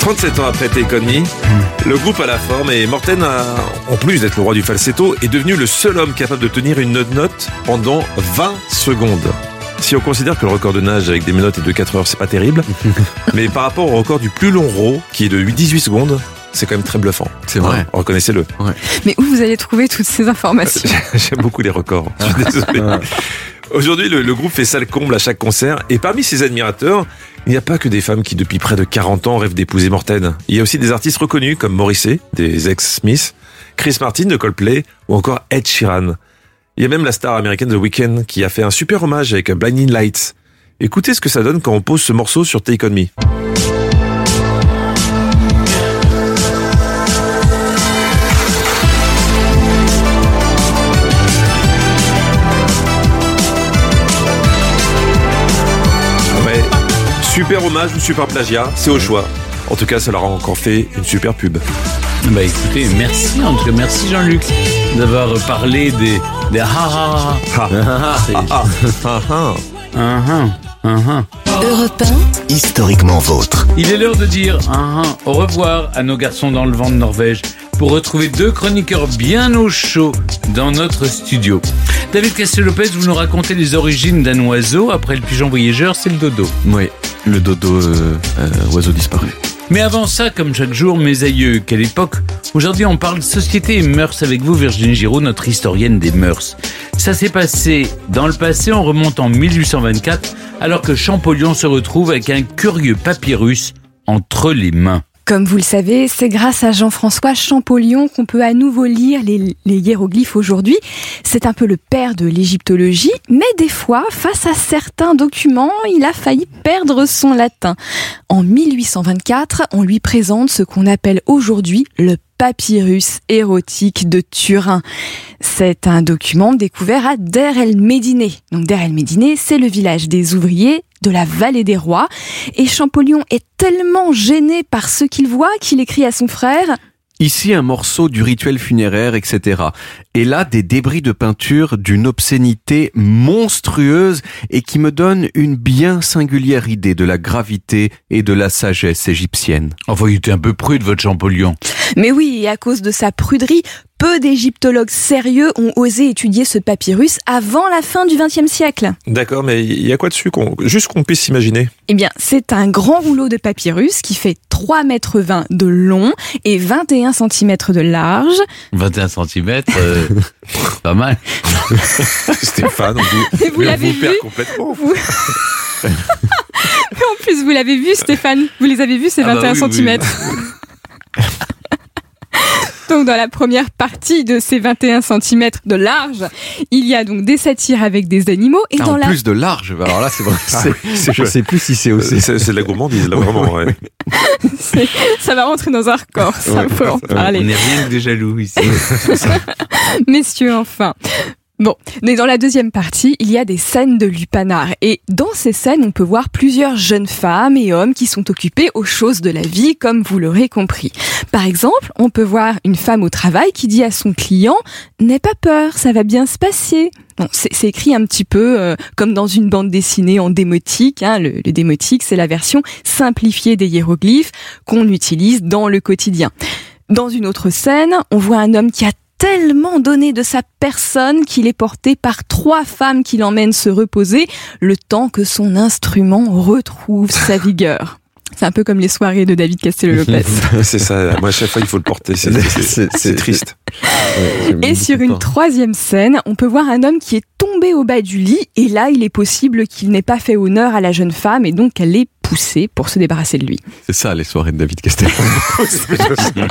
37 ans après Me, le groupe a la forme et Morten, a, en plus d'être le roi du falsetto, est devenu le seul homme capable de tenir une note pendant 20 secondes. Si on considère que le record de nage avec des menottes est de 4 heures, c'est pas terrible, mais par rapport au record du plus long row, qui est de 18 secondes, c'est quand même très bluffant. C'est vrai. Reconnaissez-le. Mais où vous allez trouver toutes ces informations? J'aime beaucoup les records. Je suis désolé. Aujourd'hui, le, le groupe fait salle comble à chaque concert et parmi ses admirateurs, il n'y a pas que des femmes qui, depuis près de 40 ans, rêvent d'épouser Morten. Il y a aussi des artistes reconnus comme Morrissey, des ex-Smith, Chris Martin de Coldplay ou encore Ed Sheeran. Il y a même la star américaine The Weeknd qui a fait un super hommage avec Blinding Lights. Écoutez ce que ça donne quand on pose ce morceau sur Take On Me. Super hommage ou super plagiat, c'est au choix. En tout cas, ça leur a encore fait une super pub. Bah écoutez, merci en tout cas, merci Jean-Luc d'avoir parlé des, des ha Historiquement vôtre. Il est l'heure de dire ah, au revoir à nos garçons dans le vent de Norvège pour retrouver deux chroniqueurs bien au chaud dans notre studio. David Castel-Lopez, vous nous racontez les origines d'un oiseau. Après le pigeon voyageur, c'est le dodo. Oui, le dodo, euh, euh, oiseau disparu. Mais avant ça, comme chaque jour, mes aïeux, quelle époque Aujourd'hui, on parle société et mœurs avec vous, Virginie Giraud, notre historienne des mœurs. Ça s'est passé dans le passé, on remonte en 1824, alors que Champollion se retrouve avec un curieux papyrus entre les mains. Comme vous le savez, c'est grâce à Jean-François Champollion qu'on peut à nouveau lire les, hiéroglyphes aujourd'hui. C'est un peu le père de l'égyptologie, mais des fois, face à certains documents, il a failli perdre son latin. En 1824, on lui présente ce qu'on appelle aujourd'hui le papyrus érotique de Turin. C'est un document découvert à Der el Médiné. Donc Der el Médiné, c'est le village des ouvriers de la vallée des rois. Et Champollion est tellement gêné par ce qu'il voit qu'il écrit à son frère Ici, un morceau du rituel funéraire, etc. Et là, des débris de peinture d'une obscénité monstrueuse et qui me donne une bien singulière idée de la gravité et de la sagesse égyptienne. Enfin, il était un peu prude, votre Champollion. Mais oui, et à cause de sa pruderie, peu d'égyptologues sérieux ont osé étudier ce papyrus avant la fin du XXe siècle. D'accord, mais il y a quoi dessus qu'on, Juste qu'on puisse s'imaginer? Eh bien, c'est un grand rouleau de papyrus qui fait 3 mètres 20 de long et 21 cm de large. 21 cm, pas mal. Stéphane, on vous, Et vous l'avez vous perd vu complètement. Vous- en plus, vous l'avez vu, Stéphane Vous les avez vus, ces Ah bah 21 oui, oui, cm Donc dans la première partie de ces 21 cm de large, il y a donc des satires avec des animaux et Ah, dans en la plus de large, bah alors là c'est vrai. Ah je sais plus si c'est aussi. C'est c'est de la gourmandise, là, vraiment. ouais. ça va rentrer dans un record, ça Ouais. faut en On parler. n'est rien que des jaloux ici. Messieurs, enfin. Bon, mais dans la deuxième partie, il y a des scènes de lupanar. Et dans ces scènes, on peut voir plusieurs jeunes femmes et hommes qui sont occupés aux choses de la vie, comme vous l'aurez compris. Par exemple, on peut voir une femme au travail qui dit à son client « N'aie pas peur, ça va bien se passer ». Bon, c'est écrit un petit peu euh, comme dans une bande dessinée en démotique. Hein. Le démotique, c'est la version simplifiée des hiéroglyphes qu'on utilise dans le quotidien. Dans une autre scène, on voit un homme qui a tellement donné de sa personne qu'il est porté par trois femmes qui l'emmènent se reposer le temps que son instrument retrouve sa vigueur. C'est un peu comme les soirées de David Castello-Lopez. C'est ça. Moi, à chaque fois, il faut le porter. C'est- triste. Et sur une troisième scène, on peut voir un homme qui est tombé au bas du lit et là, il est possible qu'il n'ait pas fait honneur à la jeune femme et donc qu'elle est poussée pour se débarrasser de lui. C'est ça les soirées de David Castel.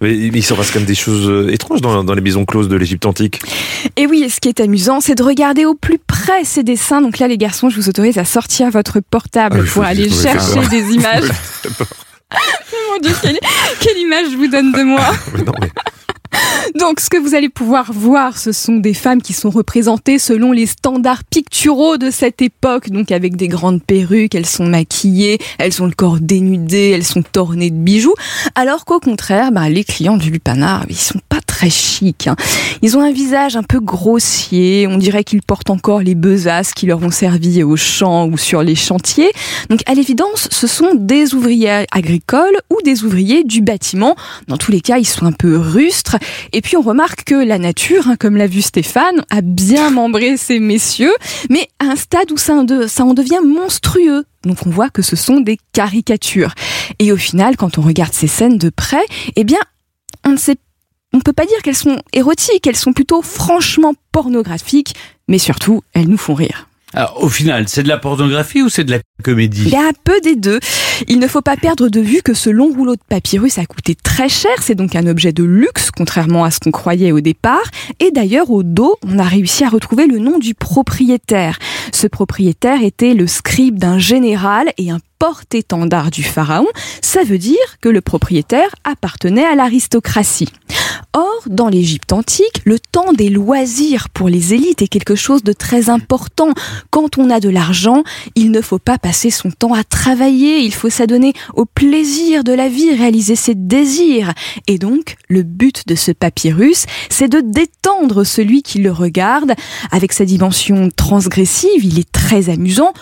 Mais il se passe quand même des choses euh, étranges dans, dans les maisons closes de l'Égypte antique. Et oui, et ce qui est amusant, c'est de regarder au plus près ces dessins. Donc là, les garçons, je vous autorise à sortir votre portable Ah, pour aller chercher des images. Mon Dieu, quelle, quelle image je vous donne de moi Mais non, mais Donc, ce que vous allez pouvoir voir, ce sont des femmes qui sont représentées selon les standards picturaux de cette époque, donc avec des grandes perruques, elles sont maquillées, elles ont le corps dénudé, elles sont ornées de bijoux, alors qu'au contraire, bah, les clients du Lupanar, ils sont pas très chics. hein. Ils ont un visage un peu grossier, on dirait qu'ils portent encore les besaces qui leur ont servi au champ ou sur les chantiers. Donc, à l'évidence, ce sont des ouvriers agricoles ou des ouvriers du bâtiment. Dans tous les cas, ils sont un peu rustres. Et puis on remarque que la nature, hein, comme l'a vu Stéphane, a bien membré ces messieurs, mais à un stade où ça en devient monstrueux. Donc on voit que ce sont des caricatures. Et au final, quand on regarde ces scènes de près, eh bien, on ne sait on peut pas dire qu'elles sont érotiques, elles sont plutôt franchement pornographiques, mais surtout, elles nous font rire. Alors, au final, c'est de la pornographie ou c'est de la comédie? Il y a un peu des deux. Il ne faut pas perdre de vue que ce long rouleau de papyrus a coûté très cher. C'est donc un objet de luxe, contrairement à ce qu'on croyait au départ. Et d'ailleurs, au dos, on a réussi à retrouver le nom du propriétaire. Ce propriétaire était le scribe d'un général et un porte-étendard du pharaon. Ça veut dire que le propriétaire appartenait à l'aristocratie. Or, dans l'Égypte antique, le temps des loisirs pour les élites est quelque chose de très important. Quand on a de l'argent, il ne faut pas passer son temps à travailler, il faut s'adonner au plaisir de la vie, réaliser ses désirs. Et donc, le but de ce papyrus, c'est de détendre celui qui le regarde. Avec sa dimension transgressive, il est très amusant.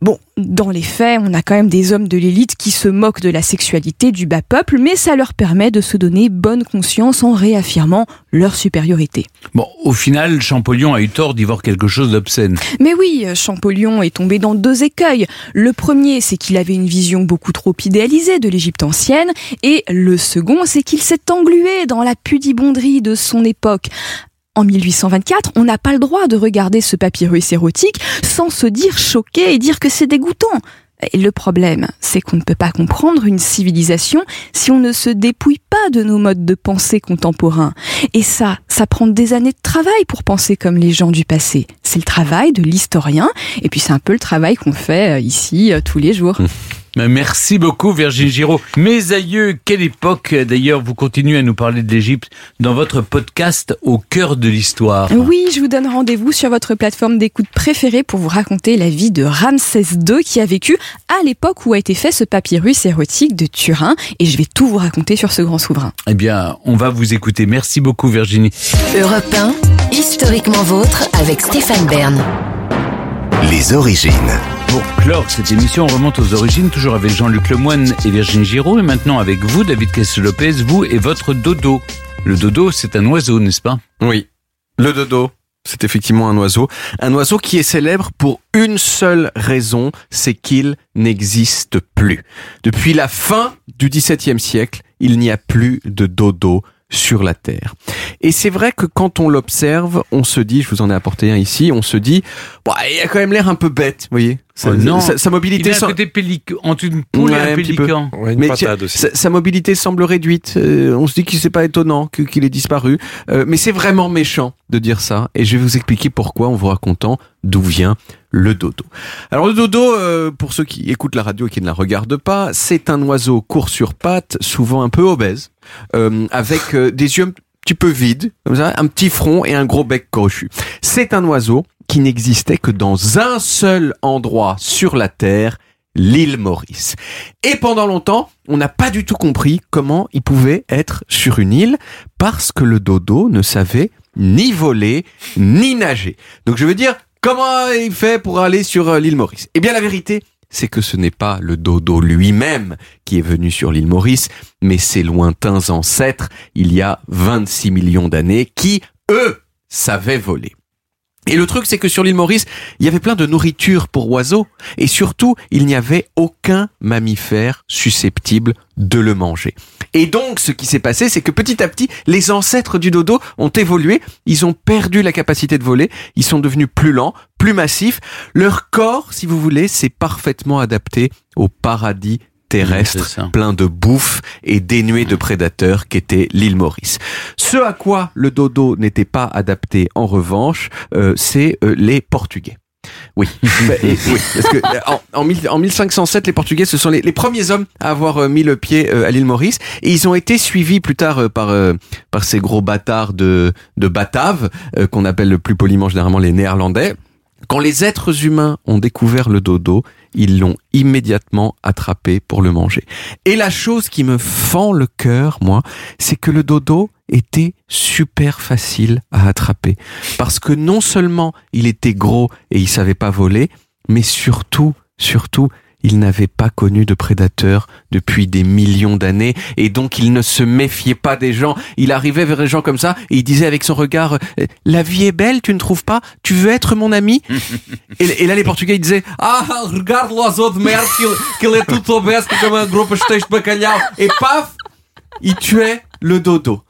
Bon, dans les faits, on a quand même des hommes de l'élite qui se moquent de la sexualité du bas peuple, mais ça leur permet de se donner bonne conscience en réaffirmant leur supériorité. Bon, au final, Champollion a eu tort d'y voir quelque chose d'obscène. Mais oui, Champollion est tombé dans deux écueils. Le premier, c'est qu'il avait une vision beaucoup trop idéalisée de l'Égypte ancienne, et le second, c'est qu'il s'est englué dans la pudibonderie de son époque. En 1824, on n'a pas le droit de regarder ce papyrus érotique sans se dire choqué et dire que c'est dégoûtant. Et le problème, c'est qu'on ne peut pas comprendre une civilisation si on ne se dépouille pas de nos modes de pensée contemporains. Et ça, ça prend des années de travail pour penser comme les gens du passé. C'est le travail de l'historien, et puis c'est un peu le travail qu'on fait euh, ici euh, tous les jours. Merci beaucoup Virginie Giraud. Mes aïeux, quelle époque D'ailleurs, vous continuez à nous parler de l'Égypte dans votre podcast Au cœur de l'histoire. Oui, je vous donne rendez-vous sur votre plateforme d'écoute préférée pour vous raconter la vie de Ramsès II qui a vécu à l'époque où a été fait ce papyrus érotique de Turin et je vais tout vous raconter sur ce grand souverain. Eh bien, on va vous écouter. Merci beaucoup Virginie. Europe 1, historiquement vôtre avec Stéphane Bern. Les origines. Pour clore cette émission, on remonte aux origines, toujours avec Jean-Luc Lemoine et Virginie Giraud, et maintenant avec vous, David Castel-Lopez, vous et votre dodo. Le dodo, c'est un oiseau, n'est-ce pas? Oui. Le dodo. C'est effectivement un oiseau. Un oiseau qui est célèbre pour une seule raison, c'est qu'il n'existe plus. Depuis la fin du XVIIe siècle, il n'y a plus de dodo sur la Terre. Et c'est vrai que quand on l'observe, on se dit, je vous en ai apporté un ici, on se dit, bah, il a quand même l'air un peu bête, vous voyez. Sa, Oh non. sa- sa mobilité Il est à sem- côté pélic- entre une poule Ouais, et un un pélican. Ouais, une Mais aussi. Sa, sa mobilité semble réduite. Euh, on se dit que c'est pas étonnant qu'il ait disparu. Euh, mais c'est vraiment méchant de dire ça. Et je vais vous expliquer pourquoi en vous racontant d'où vient le dodo. Alors le dodo, euh, pour ceux qui écoutent la radio et qui ne la regardent pas, c'est un oiseau court sur pattes, souvent un peu obèse, euh, avec euh, des yeux un petit peu vides, comme ça, un petit front et un gros bec crochu. C'est un oiseau qui n'existait que dans un seul endroit sur la Terre, l'île Maurice. Et pendant longtemps, on n'a pas du tout compris comment il pouvait être sur une île parce que le dodo ne savait ni voler ni nager. Donc je veux dire, comment il fait pour aller sur euh, l'île Maurice? Eh bien la vérité, c'est que ce n'est pas le dodo lui-même qui est venu sur l'île Maurice, mais ses lointains ancêtres, il y a 26 millions d'années, qui, eux, savaient voler. Et le truc, c'est que sur l'île Maurice, il y avait plein de nourriture pour oiseaux, et surtout, il n'y avait aucun mammifère susceptible de le manger. Et donc, ce qui s'est passé, c'est que petit à petit, les ancêtres du dodo ont évolué, ils ont perdu la capacité de voler, ils sont devenus plus lents, plus massifs. Leur corps, si vous voulez, s'est parfaitement adapté au paradis terrestre, plein de bouffe et dénué de prédateurs qu'était l'île Maurice. Ce à quoi le dodo n'était pas adapté, en revanche, euh, c'est euh, les Portugais. Oui, Bah, oui, parce que euh, en, en, mille- en 1507, les Portugais, ce sont les, les premiers hommes à avoir euh, mis le pied euh, à l'île Maurice, et ils ont été suivis plus tard euh, par par ces gros bâtards de de Bataves, euh, qu'on appelle le plus poliment généralement les Néerlandais. Quand les êtres humains ont découvert le dodo, ils l'ont immédiatement attrapé pour le manger. Et la chose qui me fend le cœur, moi, c'est que le dodo était super facile à attraper. Parce que non seulement il était gros et il savait pas voler, mais surtout, surtout, il n'avait pas connu de prédateurs depuis des millions d'années et donc il ne se méfiait pas des gens. Il arrivait vers les gens comme ça et il disait avec son regard euh, La vie est belle, tu ne trouves pas? Tu veux être mon ami? Et, là les Portugais ils disaient Ah, regarde l'oiseau de merde, qu'il est tout obèse comme un gros de bacalhau. Et paf Il tuait le dodo.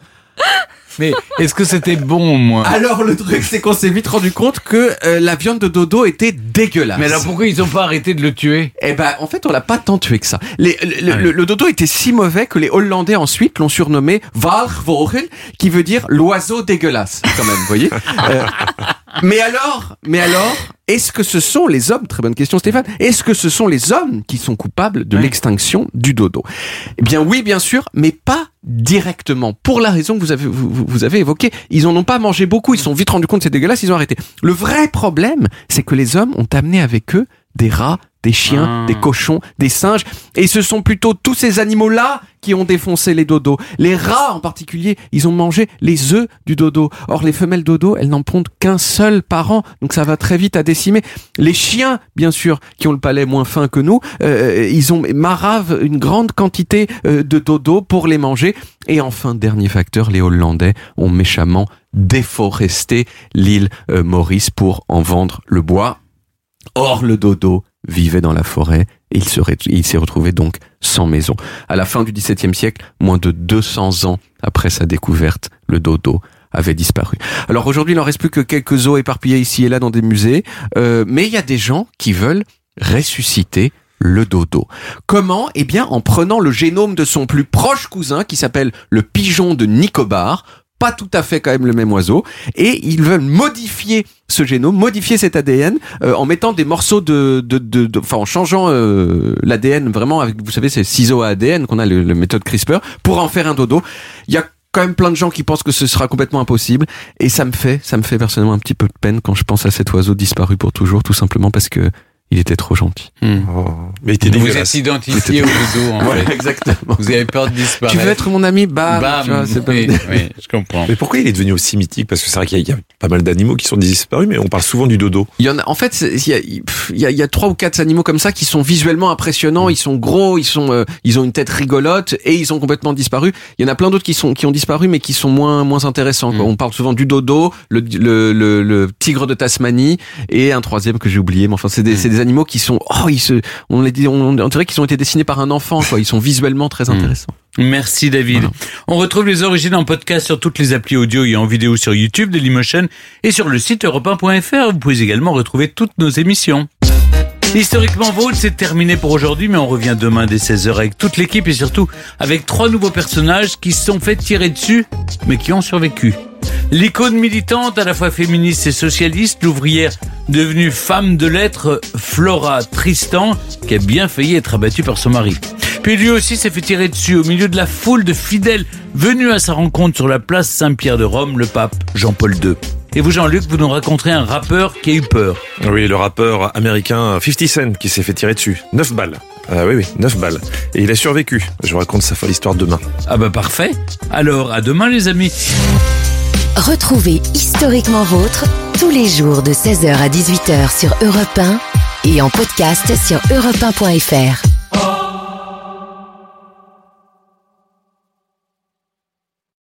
Mais est-ce que c'était bon, moi Alors le truc c'est qu'on s'est vite rendu compte que euh, la viande de dodo était dégueulasse. Mais alors pourquoi ils ont pas arrêté de le tuer? Eh ben, en fait, on l'a pas tant tué que ça. Les- le, Ah oui. le- le dodo était si mauvais que les Hollandais ensuite l'ont surnommé Walvogel, qui veut dire l'oiseau dégueulasse, quand même, vous voyez? Euh, mais alors, mais alors, est-ce que ce sont les hommes, très bonne question Stéphane, est-ce que ce sont les hommes qui sont coupables de Ouais. l'extinction du dodo? Eh bien oui, bien sûr, mais pas directement. Pour la raison que vous avez, vous, avez évoquée, ils en ont pas mangé beaucoup, ils se sont vite rendus compte que c'est dégueulasse, ils ont arrêté. Le vrai problème, c'est que les hommes ont amené avec eux des rats, des chiens, Ah. des cochons, des singes, et ce sont plutôt tous ces animaux-là qui ont défoncé les dodos. Les rats en particulier, ils ont mangé les œufs du dodo. Or, les femelles dodo, elles n'en pondent qu'un seul par an, donc ça va très vite à décimer. Les chiens, bien sûr, qui ont le palais moins fin que nous, euh, ils ont maravent une grande quantité euh, de dodo pour les manger. Et enfin, dernier facteur, les Hollandais ont méchamment déforesté l'île euh, Maurice pour en vendre le bois. Or, le dodo vivait dans la forêt et il s'est retrouvé donc sans maison. À la fin du XVIIe siècle, moins de 200 ans après sa découverte, le dodo avait disparu. Alors aujourd'hui, il n'en reste plus que quelques os éparpillés ici et là dans des musées, euh, mais il y a des gens qui veulent ressusciter le dodo. Comment? Eh bien, en prenant le génome de son plus proche cousin, qui s'appelle le pigeon de Nicobar, pas tout à fait quand même le même oiseau, et ils veulent modifier ce génome, modifier cet ADN euh, en mettant des morceaux de, de, en changeant euh, l'ADN vraiment avec, vous savez, ces ciseaux à ADN qu'on a le, le méthode CRISPR pour en faire un dodo. Il y a quand même plein de gens qui pensent que ce sera complètement impossible, et ça me fait, ça me fait personnellement un petit peu de peine quand je pense à cet oiseau disparu pour toujours, tout simplement parce que il était trop gentil. Oh, mais il était Vous êtes identifié au dodo, en Ouais, fait. exactement. Vous avez peur de disparaître. Tu veux être mon ami? Bam, Bam. tu vois, c'est pas- oui, oui, je comprends. Mais pourquoi il est devenu aussi mythique? Parce que c'est vrai qu'il y, a- il y a pas mal d'animaux qui sont disparus, mais on parle souvent du dodo. Il y en a, en fait, il y a, pff, il y a, il y a trois ou quatre animaux comme ça qui sont visuellement impressionnants. Ils sont gros, ils sont, euh, ils ont une tête rigolote et ils ont complètement disparu. Il y en a plein d'autres qui sont, qui ont disparu, mais qui sont moins, moins intéressants. quoi. Mm. On parle souvent du dodo, le, le, le, le tigre de Tasmanie et un troisième que j'ai oublié. Mais enfin, c'est des, Mm. Des animaux qui sont, oh, ils se, on les dit, on, on dirait qu'ils ont été dessinés par un enfant. Quoi. Ils sont visuellement très Mm. intéressants. Merci David. Voilà. On retrouve les origines en podcast sur toutes les applis audio et en vidéo sur YouTube, Dailymotion et sur le site europe1.fr. Vous pouvez également retrouver toutes nos émissions. Historiquement Vôtre, c'est terminé pour aujourd'hui, mais on revient demain dès 16h avec toute l'équipe et surtout avec trois nouveaux personnages qui se sont fait tirer dessus, mais qui ont survécu. L'icône militante, à la fois féministe et socialiste, l'ouvrière devenue femme de lettres, Flora Tristan, qui a bien failli être abattue par son mari. Puis lui aussi s'est fait tirer dessus au milieu de la foule de fidèles venus à sa rencontre sur la place Saint-Pierre de Rome, le pape Jean-Paul II. Et vous, Jean-Luc, vous nous raconterez un rappeur qui a eu peur. Oui, le rappeur américain 50 Cent qui s'est fait tirer dessus. 9 balles. Ah oui, oui, 9 balles. Et il a survécu. Je vous raconte sa folle histoire demain. Ah bah parfait. Alors, à demain les amis. Retrouvez Historiquement Vôtre tous les jours de 16h à 18h sur Europe 1 et en podcast sur europe1.fr.